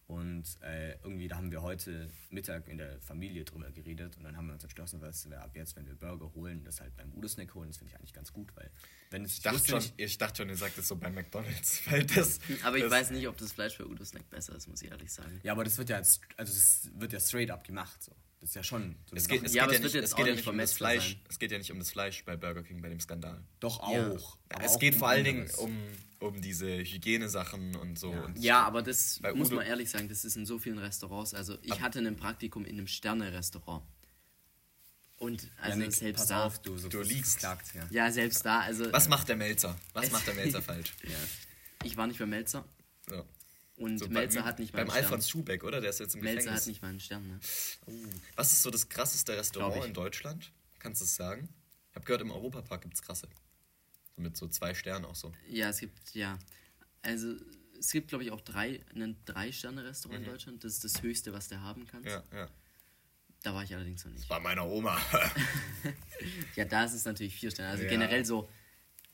A: Und äh, irgendwie, da haben wir heute Mittag in der Familie drüber geredet und dann haben wir uns entschlossen, was wir ab jetzt, wenn wir Burger holen, das halt beim Udesnack holen. Das finde ich eigentlich ganz gut, weil wenn es
C: Ich dachte, schon,
A: nicht-
C: ich dachte schon, ihr sagt es so bei McDonalds. [LAUGHS] Weil das,
B: Aber ich
C: das,
B: weiß nicht, ob das Fleisch für Udo Snack besser ist, muss ich ehrlich sagen.
A: Ja, aber das wird ja, jetzt- also das wird ja straight up gemacht. So. Das ist ja schon so
C: Es geht, es
B: Ja,
C: geht
B: aber
C: ja
B: es
C: nicht,
B: wird
C: es
B: jetzt
C: geht ja
B: nicht
C: um das Fleisch.
B: sein.
C: Es geht ja nicht um das Fleisch bei Burger King bei dem Skandal.
A: Doch auch.
B: Ja.
A: aber
C: es
A: auch
C: geht
A: um
C: vor allen Dingen um, um diese Hygienesachen und so.
A: Ja.
C: Und
B: Ja, aber das
C: Bei
B: muss
C: Udo-
B: man ehrlich sagen, das ist in so vielen Restaurants. Also ich hatte ein Praktikum in einem Sterne-Restaurant. Und also
A: Janik,
B: selbst
A: pass
B: da.
A: auf, du, so
C: Du liegst.
A: Klagt, ja.
B: Ja, selbst da. Also
C: Was macht der Melzer? Was macht der [LAUGHS] Melzer falsch?
B: ich war nicht bei Melzer
C: So.
B: und
C: So
B: Melzer
C: bei-
B: hat nicht mal
C: Beim
B: einen Stern.
C: Alfons Schubeck, oder? Der ist jetzt im
B: Melzer
C: Gefängnis.
B: hat nicht mal einen Stern. Ne?
C: Was ist so das krasseste Restaurant in Deutschland? Kannst du es sagen? Ich habe gehört, im Europapark gibt es krasse. So mit so zwei Sternen auch so.
B: Ja, es gibt, ja. Also es gibt, glaube ich, auch drei, ein Drei-Sterne-Restaurant in Deutschland. Das ist das höchste, was der haben kann.
C: Mhm. Ja, ja.
B: Da war ich allerdings noch nicht.
C: Bei meiner Oma. [LAUGHS]
B: Ja, da ist es natürlich vier Sterne. Also
C: Ja.
B: generell so,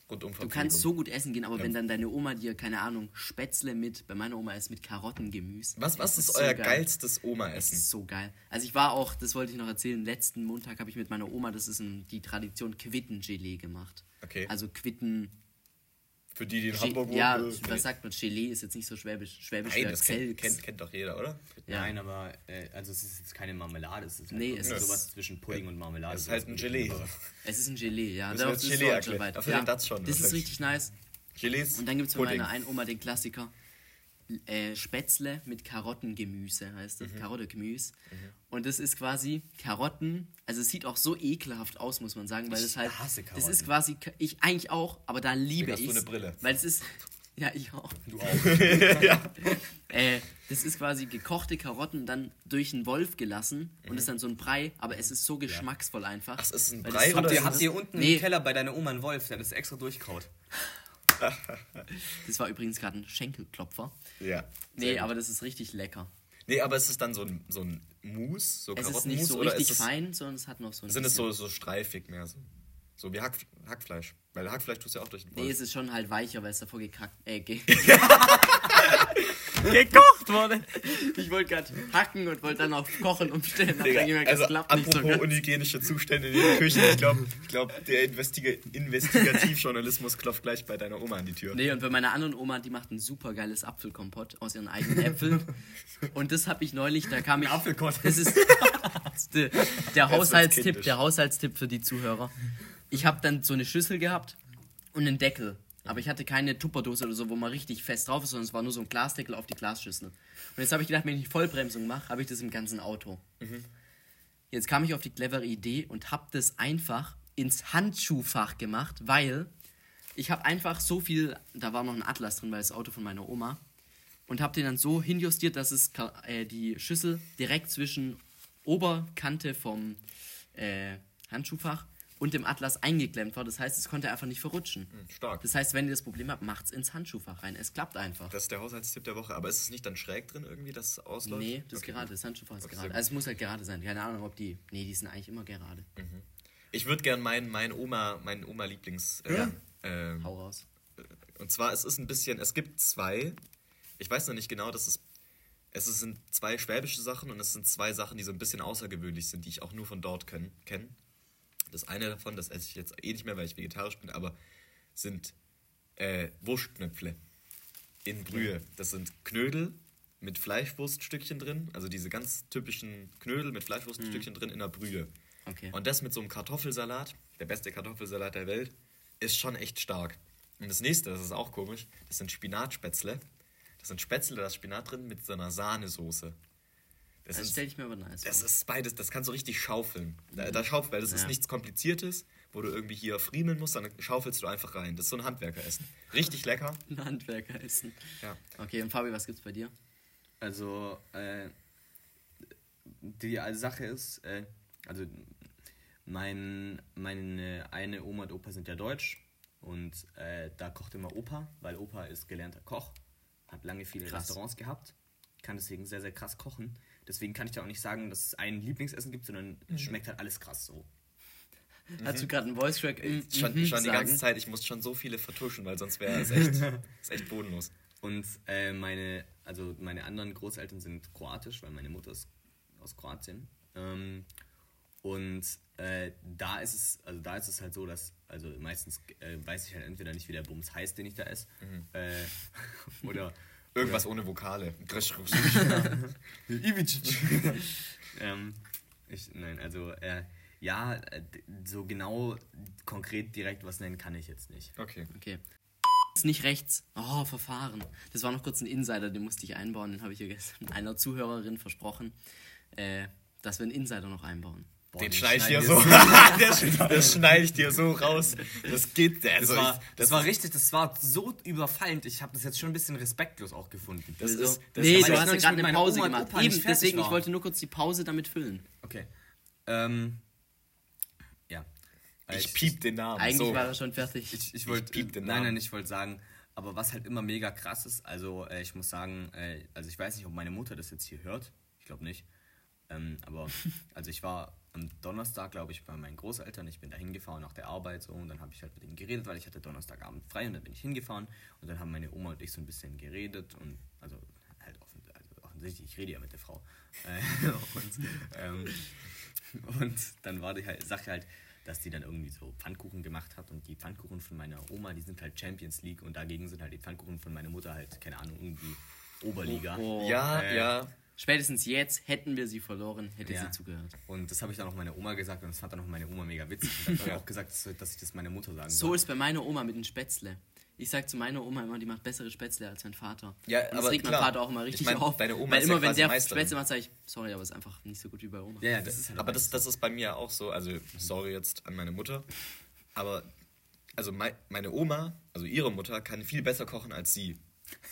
B: du kannst so gut essen gehen, aber wenn dann deine Oma dir, keine Ahnung, Spätzle mit, bei meiner Oma ist mit Karottengemüse.
C: Was, was
B: Das
C: ist,
B: so
C: euer
B: geil.
C: geilstes
B: Das
C: Oma-Essen?
B: ist so geil. Also ich war auch, das wollte ich noch erzählen, letzten Montag habe ich mit meiner Oma, das ist ein, die Tradition, Quittengelee gemacht.
C: Okay.
B: Also Quitten...
C: Für die, die in
B: Ge-
C: Hamburg wohnen.
B: ja, was sagt man? Gelee ist jetzt nicht so schwäbisch. Schwäbisch
C: Nein, das kennt, kennt, kennt doch jeder, oder?
B: Ja.
A: Nein, aber äh, also es ist jetzt keine Marmelade, es ist halt
B: Nee, es ist-
A: sowas zwischen Pudding und Marmelade.
C: Es ist halt ein Gelee. [LAUGHS]
B: Es ist ein Gelee, ja. Darauf ist
C: Gelee
B: so
C: erklären.
B: weit.
C: Dafür
B: ja,
C: Datz schon,
B: Das ist richtig nice.
C: Gelees
B: Und dann gibt es bei
C: Pudding.
B: meiner einen Oma den Klassiker. Äh, Spätzle mit Karottengemüse heißt
C: Mhm.
B: das. Karottengemüse. Und das ist quasi Karotten. Also es sieht auch so ekelhaft aus, muss man sagen, weil
A: Ich
B: es halt.
A: hasse
B: Das ist
A: Karotten.
B: quasi. Ich eigentlich auch, aber da liebe ich
C: du eine Brille.
B: Weil es ist. [LAUGHS] Ja, ich auch.
A: Du auch. [LAUGHS]
B: Äh, das ist quasi gekochte Karotten dann durch einen Wolf gelassen und ist dann so ein Brei, aber es ist so geschmacksvoll einfach.
C: Ach, es ist ein Brei
B: das
C: ist
A: ihr, habt ihr unten
B: Nee.
A: im Keller bei deiner Oma einen Wolf, der das extra durchkaut?
B: Das war übrigens gerade ein Schenkelklopfer.
C: Ja.
B: Nee, aber das ist richtig lecker.
C: Nee, aber ist es dann so ein, so ein Mousse, so
B: Es ist nicht so richtig
C: ist es,
B: fein, sondern es hat noch so ein
C: Sind es
B: bisschen-
C: so, so streifig mehr so? So wie Hack, Hackfleisch. Weil Hackfleisch tust du ja auch durch den
B: Nee,
C: Wolf.
B: es ist schon halt weicher, weil es davor gekackt, äh, ge [LAUGHS] [LAUGHS]
A: Gekocht wurde!
B: Ich wollte gerade hacken und wollte dann auf Kochen umstellen. Hab
C: Digga,
B: dann gemerkt, das
C: also
B: klappt nicht so
C: apropos unhygienische Zustände in den Küchen, ich glaube, ich glaub, der Investiga Investigativjournalismus klopft gleich bei deiner Oma an die Tür.
B: Nee, und bei meiner anderen Oma, die macht ein super geiles Apfelkompott aus ihren eigenen Äpfeln. Und das habe ich neulich, da kam ich.
A: Apfelkott.
B: Das ist der, [LAUGHS] der Haushaltstipp, der Haushaltstipp für die Zuhörer. Ich habe dann so eine Schüssel gehabt und einen Deckel. Aber ich hatte keine Tupperdose oder so, wo man richtig fest drauf ist, sondern es war nur so ein Glasdeckel auf die Glasschüssel. Und jetzt habe ich gedacht, wenn ich Vollbremsung mache, habe ich das im ganzen Auto. Jetzt kam ich auf die clevere Idee und habe das einfach ins Handschuhfach gemacht, weil ich habe einfach so viel, da war noch ein Atlas drin, weil das Auto von meiner Oma, und habe den dann so hinjustiert, dass es äh, die Schüssel direkt zwischen Oberkante vom äh, Handschuhfach und dem Atlas eingeklemmt war. Das heißt, es konnte einfach nicht verrutschen.
C: Stark.
B: Das heißt, wenn ihr das Problem habt, macht's ins Handschuhfach rein. Es klappt einfach.
C: Das ist der Haushaltstipp der Woche. Aber ist es nicht dann schräg drin irgendwie, dass es ausläuft?
B: nee, das ist
C: Okay,
B: gerade,
C: gut.
B: das Handschuhfach ist
C: Okay,
B: gerade. Also es muss halt gerade sein. Keine Ahnung, ob die. Nee, die sind eigentlich immer gerade.
C: Ich würde gern meinen mein Oma, meinen Oma-Lieblings... Äh,
B: Ja.
C: ähm,
B: Hau raus.
C: Und zwar, es ist ein bisschen, es gibt zwei, ich weiß noch nicht genau, das ist, es sind zwei schwäbische Sachen und es sind zwei Sachen, die so ein bisschen außergewöhnlich sind, die ich auch nur von dort kenne. Das eine davon, das esse ich jetzt eh nicht mehr, weil ich vegetarisch bin, aber sind äh, Wurstknöpfle in Brühe. Das sind Knödel mit Fleischwurststückchen drin, also diese ganz typischen Knödel mit Fleischwurststückchen drin in der Brühe.
B: Okay.
C: Und das mit so einem Kartoffelsalat, der beste Kartoffelsalat der Welt, ist schon echt stark. Und das nächste, das ist auch komisch, das sind Spinatspätzle. Das sind Spätzle, da ist Spinat drin mit so einer Sahnesoße. Das,
B: Das
C: ist,
B: stelle ich mir aber nice
C: das
B: vor.
C: ist beides, das kannst du richtig schaufeln. Da, da schaufel, weil das ist
B: Ja.
C: nichts Kompliziertes, wo du irgendwie hier friemeln musst, dann schaufelst du einfach rein. Das ist so ein Handwerkeressen. Richtig lecker. [LAUGHS]
B: Ein Handwerker essen.
C: Ja.
B: Okay, und Fabi, was gibt's bei dir?
A: Also, äh, die Sache ist, äh, also mein, meine eine Oma und Opa sind ja deutsch und äh, da kocht immer Opa, weil Opa ist gelernter Koch, hat lange viele
B: Krass.
A: Restaurants gehabt, kann deswegen sehr, sehr krass kochen. Deswegen kann ich da auch nicht sagen, dass es ein Lieblingsessen gibt, sondern es schmeckt halt alles krass so.
B: Hast du gerade einen Voice Track
C: Schon,
B: Mhm
C: schon die
B: sagen?
C: ganze Zeit, ich muss schon so viele vertuschen, weil sonst wäre es [LAUGHS] echt, ist echt bodenlos.
A: Und äh, meine, also meine anderen Großeltern sind kroatisch, weil meine Mutter ist aus Kroatien. Ähm, und äh, da ist es, also da ist es halt so, dass, also meistens äh, weiß ich halt entweder nicht, wie der Bums heißt, den ich da esse, äh, [LAUGHS] oder
C: Irgendwas ohne Vokale. [LAUGHS]
A: ähm, ich, nein, also äh, ja, äh, so genau konkret direkt was nennen kann ich jetzt nicht.
C: Okay.
B: Okay. Ist nicht rechts. Oh, Verfahren. Das war noch kurz ein Insider, den musste ich einbauen. Den habe ich hier gestern [LAUGHS] einer Zuhörerin versprochen, äh, dass wir einen Insider noch einbauen.
A: Boah,
C: Den
A: den
C: schneide ich dir so. [LAUGHS] [LAUGHS] das das schneide ich dir so raus. Das geht.
A: Das,
C: Also
A: war,
C: ich,
A: das war richtig, das war so überfallend. Ich habe das jetzt schon ein bisschen respektlos auch gefunden.
C: Das
B: Also,
C: ist- das
B: nee,
C: ist-
B: du
A: ich
B: hast
A: noch
B: ja
A: nicht
B: gerade eine Pause
A: Oma
B: gemacht.
A: Opa
B: Eben, deswegen,
A: war.
B: ich wollte nur kurz die Pause damit füllen.
A: Okay. Ähm, ja.
C: ich piep den Namen.
B: Eigentlich
C: so.
B: war er schon fertig.
A: Ich, ich wollte,
C: piep den
A: nein,
C: Namen.
A: nein, ich wollte sagen, aber was halt immer mega krass ist, also äh, ich muss sagen, äh, also ich weiß nicht, ob meine Mutter das jetzt hier hört, ich glaube nicht, ähm, aber [LAUGHS] also ich war am Donnerstag, glaube ich, bei meinen Großeltern, ich bin da hingefahren nach der Arbeit so und dann habe ich halt mit ihnen geredet, weil ich hatte Donnerstagabend frei und dann bin ich hingefahren und dann haben meine Oma und ich so ein bisschen geredet und also halt offen, also offensichtlich, ich rede ja mit der Frau äh, [LAUGHS] und, ähm, und dann war die halt, Sache halt, dass die dann irgendwie so Pfannkuchen gemacht hat und die Pfannkuchen von meiner Oma, die sind halt Champions League und dagegen sind halt die Pfannkuchen von meiner Mutter halt, keine Ahnung, irgendwie Oberliga.
B: Oh.
C: Ja,
A: Äh,
C: ja.
B: Spätestens jetzt hätten wir sie verloren, hätte
A: Ja.
B: sie zugehört.
A: Und das habe ich dann auch meiner Oma gesagt und das fand dann auch meine Oma mega witzig. Und dann hat [LAUGHS] auch gesagt, dass, ich das meiner Mutter sagen
B: So
A: soll.
B: ist bei meiner Oma mit den Spätzle. Ich sag zu meiner Oma immer, die macht bessere Spätzle als mein Vater.
C: Ja,
B: und das
C: aber
B: regt mein
C: klar.
B: Vater auch immer richtig
C: Ich mein,
B: auf.
C: deine Oma
B: weil
C: ist ja
B: immer wenn der
C: Meisterin.
B: Spätzle macht, sage ich, sorry, aber es ist einfach nicht so gut wie bei Oma.
A: Ja, ja, das ist halt
C: Aber das, das ist bei mir auch so. Also, sorry jetzt an meine Mutter. Aber, also mei- meine Oma, also ihre Mutter, kann viel besser kochen als sie.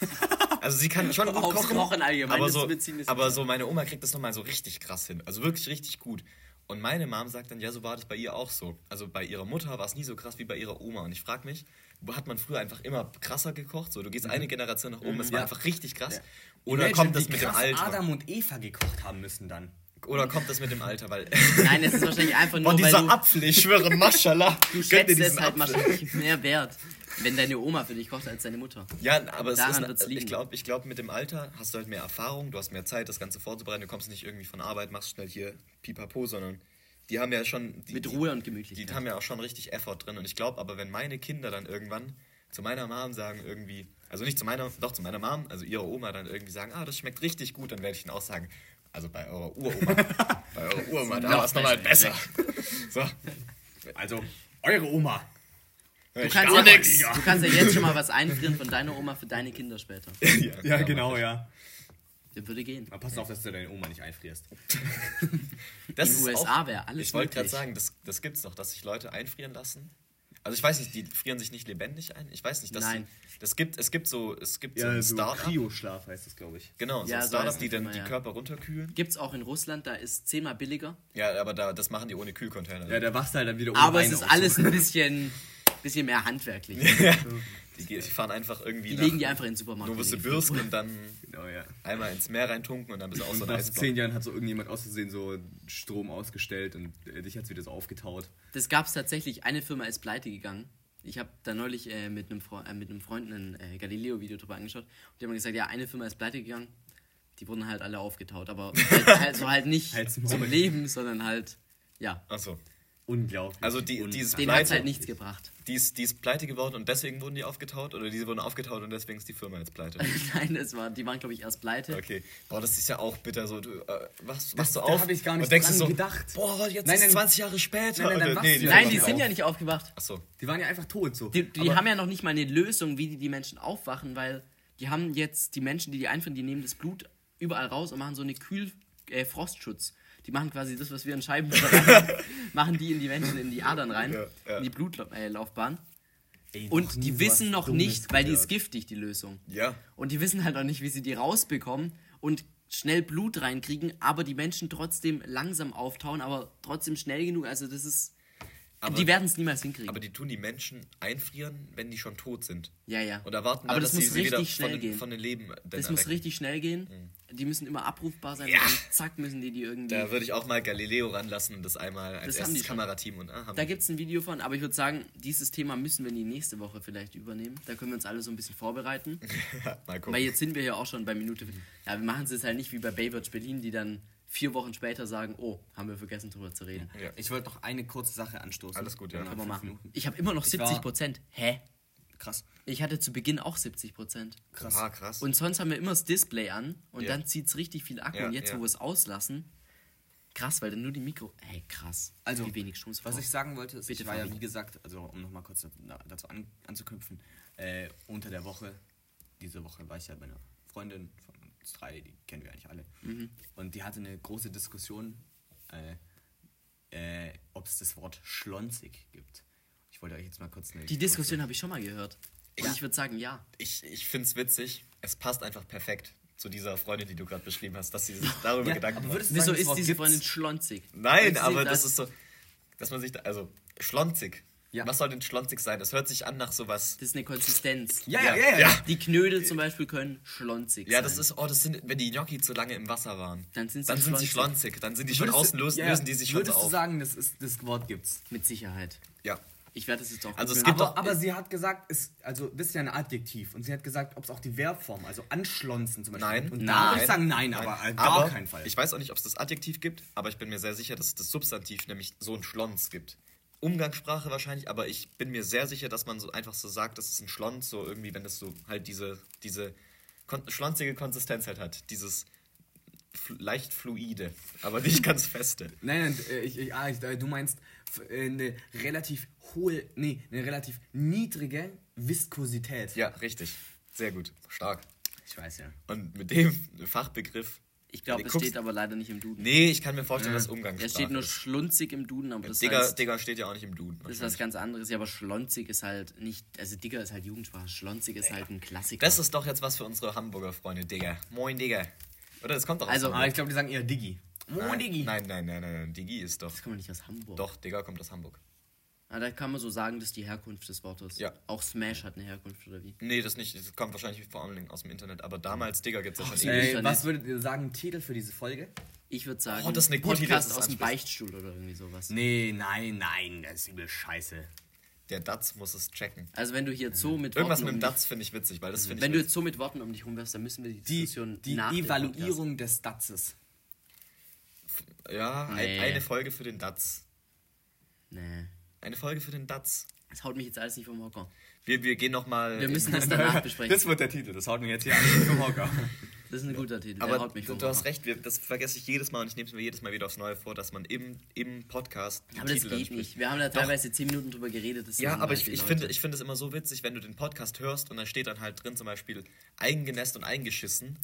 C: [LAUGHS] Also sie kann schon gut kochen,
B: Kochen allgemein,
C: aber,
B: das
C: so, aber so meine Oma kriegt das nochmal so richtig krass hin. Also wirklich richtig gut. Und meine Mom sagt dann, ja, so war das bei ihr auch so. Also bei ihrer Mutter war es nie so krass wie bei ihrer Oma. Und ich frage mich, wo hat man früher einfach immer krasser gekocht? So, du gehst eine Generation nach oben, es war
A: Ja.
C: einfach richtig krass.
A: Ja.
C: Oder
A: Imagine,
C: kommt das mit dem Alter?
A: Adam und Eva gekocht haben müssen dann.
C: Oder kommt das mit dem Alter? Weil [LAUGHS]
B: Nein, es ist wahrscheinlich einfach nur,
C: Boah,
B: weil
C: dieser
B: du,
C: Apfel, ich schwöre, [LAUGHS] Maschallah.
B: du schätzt es halt wahrscheinlich mehr wert, wenn deine Oma für dich kocht als deine Mutter.
C: Ja, aber es
B: Daran
C: ist, ich glaube, ich glaub, mit dem Alter hast du halt mehr Erfahrung, du hast mehr Zeit, das Ganze vorzubereiten. Du kommst nicht irgendwie von Arbeit, machst schnell hier pipapo, sondern die haben ja schon. Die,
B: Mit
C: die-
B: Ruhe und
C: Die
B: Gemütlichkeit.
C: haben ja auch schon richtig Effort drin. Und ich glaube aber, wenn meine Kinder dann irgendwann zu meiner Mom sagen, irgendwie, also nicht zu meiner, doch zu meiner Mom, also ihre Oma dann irgendwie sagen, ah, das schmeckt richtig gut, dann werde ich ihnen auch sagen, also bei eurer Uroma, [LAUGHS] bei eurer Uroma, da war es nochmal besser. [LAUGHS] So.
A: Also, eure Oma.
B: Du kannst, ja, du kannst ja jetzt schon mal was einfrieren von deiner Oma für deine Kinder später. [LAUGHS]
A: Ja, genau, ja.
B: Das würde gehen.
A: Aber pass auf, dass du deine Oma nicht einfrierst.
C: Das
B: In
C: ist
B: den USA wäre alles
C: Ich wollte gerade sagen, das, das gibt's doch, dass sich Leute einfrieren lassen. Also ich weiß nicht, die frieren sich nicht lebendig ein. Ich weiß nicht, dass
B: Nein.
C: Die, das gibt, es gibt so, es gibt so ein Startup.
A: Kryoschlaf heißt das, glaube ich.
C: Genau, so
B: Ja,
C: ein
B: so
C: Startup,
B: heißt
C: die dann
B: immer,
C: die
B: ja.
C: Körper runterkühlen.
B: Gibt's auch in Russland, da ist zehnmal billiger.
C: Ja, aber da, das machen die ohne Kühlcontainer.
A: Ja, der wachst halt dann wieder ohne
B: Aber es
A: Beine
B: ist
A: auf.
B: alles ein [LAUGHS] bisschen, bisschen mehr handwerklich. [LAUGHS]
C: die, die fahren einfach irgendwie
B: Die
C: nach
B: legen die einfach in den Supermarkt.
C: Novosibirsk und dann
A: Genau, ja.
C: einmal ins Meer reintunken und dann bist du auch so ein
A: nach zehn Jahren hat so irgendjemand aus Versehen so Strom ausgestellt und äh, dich hat wieder so aufgetaut.
B: Das gab es tatsächlich. Eine Firma ist pleite gegangen. Ich habe da neulich äh, mit, einem Fre äh, mit einem Freund ein äh, Galileo-Video drüber angeschaut. Und die haben gesagt, ja, eine Firma ist pleite gegangen. Die wurden halt alle aufgetaut. Aber halt, [LAUGHS] also halt nicht zum. Leben, sondern halt, ja.
C: Achso.
A: Unglaublich.
C: Also die, die, ist
B: Denen
C: pleite,
B: halt nichts gebracht.
C: die, ist, die ist pleite geworden und deswegen wurden die aufgetaut? Oder die wurden aufgetaut und deswegen ist die Firma jetzt pleite? [LAUGHS]
B: Nein, das war, die waren, glaube ich, erst pleite.
C: Okay. Boah, das ist ja auch bitter. So, du, äh, was,
A: Das-
C: wachst du
A: da
C: auf
A: hab ich gar nicht
C: und denkst so,
A: gedacht.
C: Boah, jetzt
A: Nein,
C: ist
A: nein.
C: 20 Jahre später.
A: Nein, nein,
C: Oder-
A: wachst du ja
B: Nein, die sind
A: auf.
B: ja nicht aufgewacht.
C: Achso.
A: Die waren ja einfach tot so.
B: Die, die haben ja noch nicht mal eine Lösung, wie die die Menschen aufwachen, weil die haben jetzt die Menschen, die die einfrieren, die nehmen das Blut überall raus und machen so eine Kühl äh, Frostschutz. Die machen quasi das, was wir in Scheiben [LAUGHS] machen die in die Menschen in die Adern rein,
C: Ja, ja.
B: in die Blutlaufbahn.
A: Ey, noch
B: Und die wissen noch
A: Dummes
B: nicht, weil die ist giftig, die Lösung.
C: Ja.
B: Und die wissen halt auch nicht, wie sie die rausbekommen und schnell Blut reinkriegen, aber die Menschen trotzdem langsam auftauen, aber trotzdem schnell genug. Also das ist.
C: Aber-
B: die werden es niemals hinkriegen.
C: Aber die tun die Menschen einfrieren, wenn die schon tot sind.
B: ja, ja.
C: Und erwarten
B: aber
C: dann,
B: das
C: dass
B: muss
C: sie sie wieder
B: richtig schnell
C: von,
B: gehen.
C: von den Leben
B: das muss
C: erwecken.
B: richtig schnell gehen. Die müssen immer abrufbar sein.
C: Ja.
B: Und zack, müssen die die irgendwie.
C: Da würde ich auch mal Galileo ranlassen und das einmal als
B: Das haben die
C: erstes. Kamerateam und ah, haben
B: Da gibt es ein Video von, aber ich würde sagen, dieses Thema müssen wir in die nächste Woche vielleicht übernehmen. Da können wir uns alle so ein bisschen vorbereiten. [LAUGHS]
C: mal gucken.
B: Weil jetzt sind wir ja auch schon bei Minute. Ja, wir machen es jetzt halt nicht wie bei Baywatch Berlin, die dann vier Wochen später sagen, oh, haben wir vergessen drüber zu reden.
C: ja.
A: Ich wollte noch eine kurze Sache anstoßen.
C: Alles gut, ja.
B: Können wir
A: fünf
B: machen.
A: Minuten.
B: Ich habe immer noch
A: Ich
B: 70
A: war-
B: Prozent. Hä?
A: Krass.
B: Ich hatte zu Beginn auch 70 Prozent.
A: Krass.
C: Ah, krass.
B: Und sonst haben wir immer das Display an und
C: Ja.
B: dann zieht es richtig viel Akku.
C: Ja,
B: und jetzt,
C: ja.
B: wo wir es auslassen, krass, weil dann nur die Mikro. Ey, krass.
A: Also,
B: wie wenig Strom
A: was ich sagen wollte, ist,
B: Bitte,
A: ich war ja, wie gesagt, also um nochmal kurz da- dazu an, anzuknüpfen, äh, unter der Woche, diese Woche war ich ja bei einer Freundin von uns drei, die kennen wir eigentlich alle,
B: Mhm.
A: und die hatte eine große Diskussion, äh, äh, ob es das Wort schlonzig gibt. Ich wollte euch jetzt mal kurz eine
B: Die Diskussion habe ich schon mal gehört. Und
C: Ja.
B: ich würde sagen, ja.
C: Ich, ich finde es witzig. Es passt einfach perfekt zu dieser Freundin, die du gerade beschrieben hast, dass sie sich darüber
A: Ja,
C: Gedanken
A: aber
C: macht.
A: würdest
B: Wieso ist
A: Wort
B: diese
A: gibt's?
B: Freundin schlonzig?
C: Nein,
B: Würdest
C: aber
B: das-
C: das ist so, dass man sich da, also schlonzig.
A: Ja.
C: Was soll denn schlonzig sein? Das hört sich an nach sowas.
B: Das ist eine Konsistenz.
A: Ja, ja,
C: Ja,
A: ja, ja.
C: ja.
B: Die Knödel zum Beispiel können schlonzig
C: Ja,
B: sein.
C: das ist, oh, das sind, wenn die Gnocchi zu lange im Wasser waren.
B: Dann sind sie
C: dann sind sie
B: schlonzig.
C: schlonzig. Dann sind die schon
A: Würdest du-
C: außen lösen,
A: ja, ja.
C: lösen die sich schon
A: Würdest
C: so
A: du
C: auf.
A: sagen, das, ist, das Wort gibt's?
B: Mit Sicherheit.
C: Ja.
B: Ich werde das jetzt auch
C: Also es gibt
A: Aber, aber sie hat gesagt, es, also das ist ja ein Adjektiv. Und sie hat gesagt, ob es auch die Verbform, also anschlonzen zum Beispiel.
C: Nein.
A: Und da
B: Nein.
A: würde ich sagen, nein, aber äh, gar
C: aber
A: keinen Fall.
C: Ich weiß auch nicht, ob es das Adjektiv gibt, aber ich bin mir sehr sicher, dass es das Substantiv, nämlich so ein Schlons gibt. Umgangssprache wahrscheinlich, aber ich bin mir sehr sicher, dass man so einfach so sagt, das ist ein Schlons, so irgendwie, wenn das so halt diese, diese kon schlonzige Konsistenz halt hat. Dieses leicht fluide, aber nicht [LAUGHS] ganz feste.
A: Nein, nein, äh, ich, ich, ah, ich, äh, du meinst eine relativ hohe, nee, eine relativ niedrige Viskosität.
C: Ja, richtig. Sehr gut. Stark.
A: Ich weiß ja.
C: Und mit dem Fachbegriff.
B: Ich glaube, es steht aber leider nicht im Duden.
C: Nee, ich kann mir vorstellen, dass Umgangssprache
B: Es steht nur
C: ist.
B: schlunzig im Duden, aber das
C: Digger,
B: heißt,
C: Digger steht ja auch nicht im Duden.
B: das ist was ganz anderes. Ja, aber schlonzig ist halt nicht, also Digger ist halt Jugendsprache. Schlonzig ist halt ein Klassiker.
C: Das ist doch jetzt was für unsere Hamburger Freunde, Digga. Moin, Digga. Oder das kommt doch aus
B: Also,
A: Aber
C: Hamburg.
A: ich glaube, die sagen eher Diggi. Oh,
C: nein,
A: Diggi.
C: Nein, nein, nein, nein, nein. Digi ist doch.
B: das kann man nicht aus Hamburg.
C: Doch, Digga kommt aus Hamburg.
B: Ah, da kann man so sagen, dass die Herkunft des Wortes.
C: Ja.
B: Auch Smash hat eine Herkunft, oder wie?
C: Nee, das nicht. Das kommt wahrscheinlich vor allem aus dem Internet. Aber damals, Digga, gibt's ja schon
B: Internet.
A: was würdet ihr sagen, Titel für diese Folge?
B: Ich würde sagen,
C: Oh, das ist eine gute Idee, dass
B: Podcast
C: du
B: aus dem
C: ansprichst.
B: Beichtstuhl oder irgendwie sowas.
A: Nee, nein, nein, das ist übel scheiße.
C: Der Datz muss es checken.
B: Also wenn du hier so mit
C: Irgendwas
B: Worten
C: mit dem
B: um
C: Datz finde ich witzig, weil das finde
B: dich,
C: ich.
B: wenn du
C: witzig.
B: jetzt so mit Worten um dich rumwirfst, dann müssen wir die
A: Die,
B: Diskussion
A: die
B: nach dem
A: Evaluierung des Datzes.
C: Ja, ein,
B: Nee.
C: eine Folge für den Datz.
B: Nee.
C: Eine Folge für den Datz.
B: Das haut mich jetzt alles nicht vom Hocker.
C: Wir, wir gehen nochmal.
B: Wir müssen das [LAUGHS] danach besprechen.
A: Das wird der Titel, das haut mir jetzt hier an vom Hocker. [LAUGHS]
B: Das ist ein guter Titel.
C: Aber
B: der haut mich
C: du,
B: vom
C: du hast
B: Hocker.
C: recht, wir, das vergesse ich jedes Mal und ich nehme es mir jedes Mal wieder aufs Neue vor, dass man im, im Podcast.
B: Aber das
C: Titel
B: geht nicht. Wir haben da teilweise zehn Minuten drüber geredet. Das
C: Ja, aber
B: langweilt
C: ich, ich, finde, ich finde es immer so witzig, wenn du den Podcast hörst und dann steht dann halt drin zum Beispiel eingenässt und eingeschissen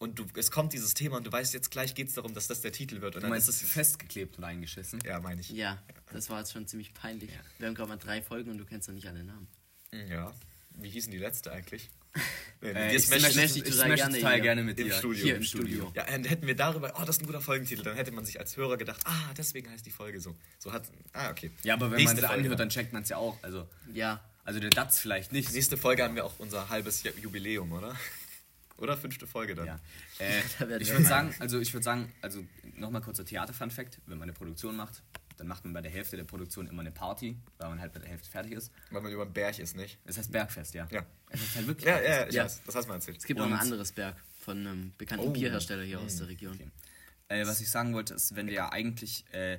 C: und du, es kommt dieses Thema und du weißt, jetzt gleich geht es darum, dass das der Titel wird. Und
A: Du
C: dann
A: meinst,
C: ist
A: es festgeklebt und eingeschissen?
C: Ja, meine ich.
B: Ja, das war jetzt schon ziemlich peinlich. Wir haben gerade mal drei Folgen und du kennst noch nicht alle Namen.
C: Ja. Wie hieß denn die letzte eigentlich? [LAUGHS] Nee,
A: Äh, ich
C: Smash-
A: smash, ich
B: total
A: smash
B: gerne
A: total gerne mit
C: Im
A: dir.
C: Studio.
B: Hier im Studio.
C: Ja, und hätten wir darüber, oh, das ist ein guter Folgentitel, dann hätte man sich als Hörer gedacht, ah, deswegen heißt die Folge so. So hat, ah, okay.
A: Ja, aber wenn
C: Nächste
A: man das
C: Folge
A: anhört,
C: dann.
A: dann checkt man es ja auch. Also,
B: Ja,
A: also der Datz vielleicht nicht.
C: Nächste Folge haben wir auch unser halbes Ju- Jubiläum, oder? Oder fünfte Folge dann.
A: Ja. Äh, ich würde sagen, also ich würde sagen, also nochmal kurzer Theater-Fun-Fact, wenn man eine Produktion macht, dann macht man bei der Hälfte der Produktion immer eine Party, weil man halt bei der Hälfte fertig ist.
C: Weil man über den Berg ist, nicht?
A: Das heißt Bergfest, ja.
C: Ja.
A: Es ist halt wirklich
C: Ja, ja, ich
B: Ja.
C: weiß. Das hast du mal erzählt.
B: es gibt noch ein
A: Und-
B: anderes Berg von einem bekannten
C: Oh.
B: Bierhersteller hier aus der Region.
A: Okay. Äh, was ich sagen wollte, ist, wenn wir ja eigentlich äh,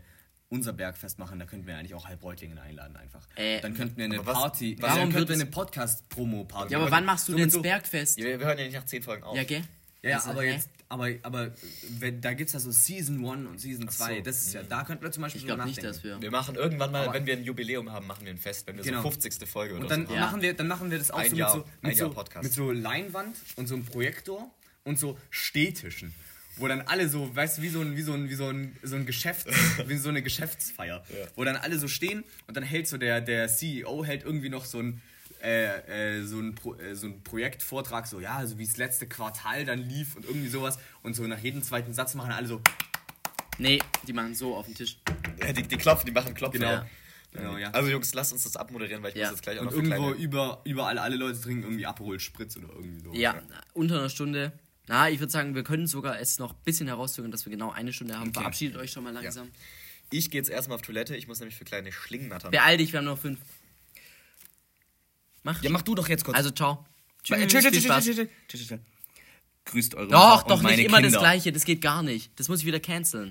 A: unser Bergfest machen, da könnten wir eigentlich auch Halbreutlingen einladen einfach.
B: Äh,
A: dann könnten wir eine
C: was-
A: Party,
C: warum
A: dann
B: wird
A: könnten wir eine Podcast-Promo-Party
B: Ja, aber
A: machen.
B: wann machst du
A: So
B: denn das Bergfest?
C: Ja, wir hören ja nicht nach zehn Folgen auf.
B: Ja, gell?
A: Ja,
B: Also,
A: aber
B: hä?
A: jetzt, aber, aber wenn, da gibt es ja so Season 1 und Season 2.
C: so.
A: das ist ja, da könnten wir zum Beispiel
B: Ich glaube nicht, dass wir.
C: Wir machen irgendwann mal,
A: Aber-
C: wenn wir ein Jubiläum haben, machen wir ein Fest, wenn wir
A: Genau.
C: so 50. Folge oder
A: Und dann,
C: so
B: Ja.
A: machen wir, dann machen wir das auch
C: Ein
A: so,
C: Jahr-
A: mit, so, mit, so, mit so Leinwand und so einem Projektor und so Stehtischen. Wo dann alle so, weißt du, wie so ein, wie so ein, wie so ein, so ein Geschäft, [LAUGHS] wie so eine Geschäftsfeier. Wo dann alle so stehen und dann hält so der, der CEO hält irgendwie noch so ein, äh, äh, so ein, Pro, äh, so ein Projektvortrag, so ja, so wie das letzte Quartal dann lief und irgendwie sowas. Und so nach jedem zweiten Satz machen alle so,
B: Nee, die machen so auf den Tisch.
C: Ja, die, die klopfen, die machen Klopfen.
A: Genau.
C: Ja.
A: Genau, ja.
C: Also Jungs, lasst uns das abmoderieren, weil ich
B: Ja.
C: muss jetzt gleich auch
A: und
C: noch
A: irgendwo
C: kleine...
A: über, überall alle Leute trinken irgendwie Aperol Spritz oder irgendwie so.
B: Ja, unter einer Stunde. Na, ich würde sagen, wir können sogar es noch ein bisschen herauszögern, dass wir genau eine Stunde haben. Verabschiedet euch schon mal langsam.
C: Ich gehe jetzt erstmal auf Toilette, ich muss nämlich für kleine Schlingnattern.
B: Beeil dich, wir haben noch fünf. Mach.
A: Ja, mach du doch jetzt kurz.
B: Also, ciao.
A: Tschüss,
B: Tschüss,
A: tschüss, tschüss,
B: Spaß.
A: tschüss, tschüss, tschüss, tschüss. Grüßt eure
B: Doch,
A: Mutter
B: doch nicht immer
A: Kinder.
B: das Gleiche. Das geht gar nicht. Das muss ich wieder canceln.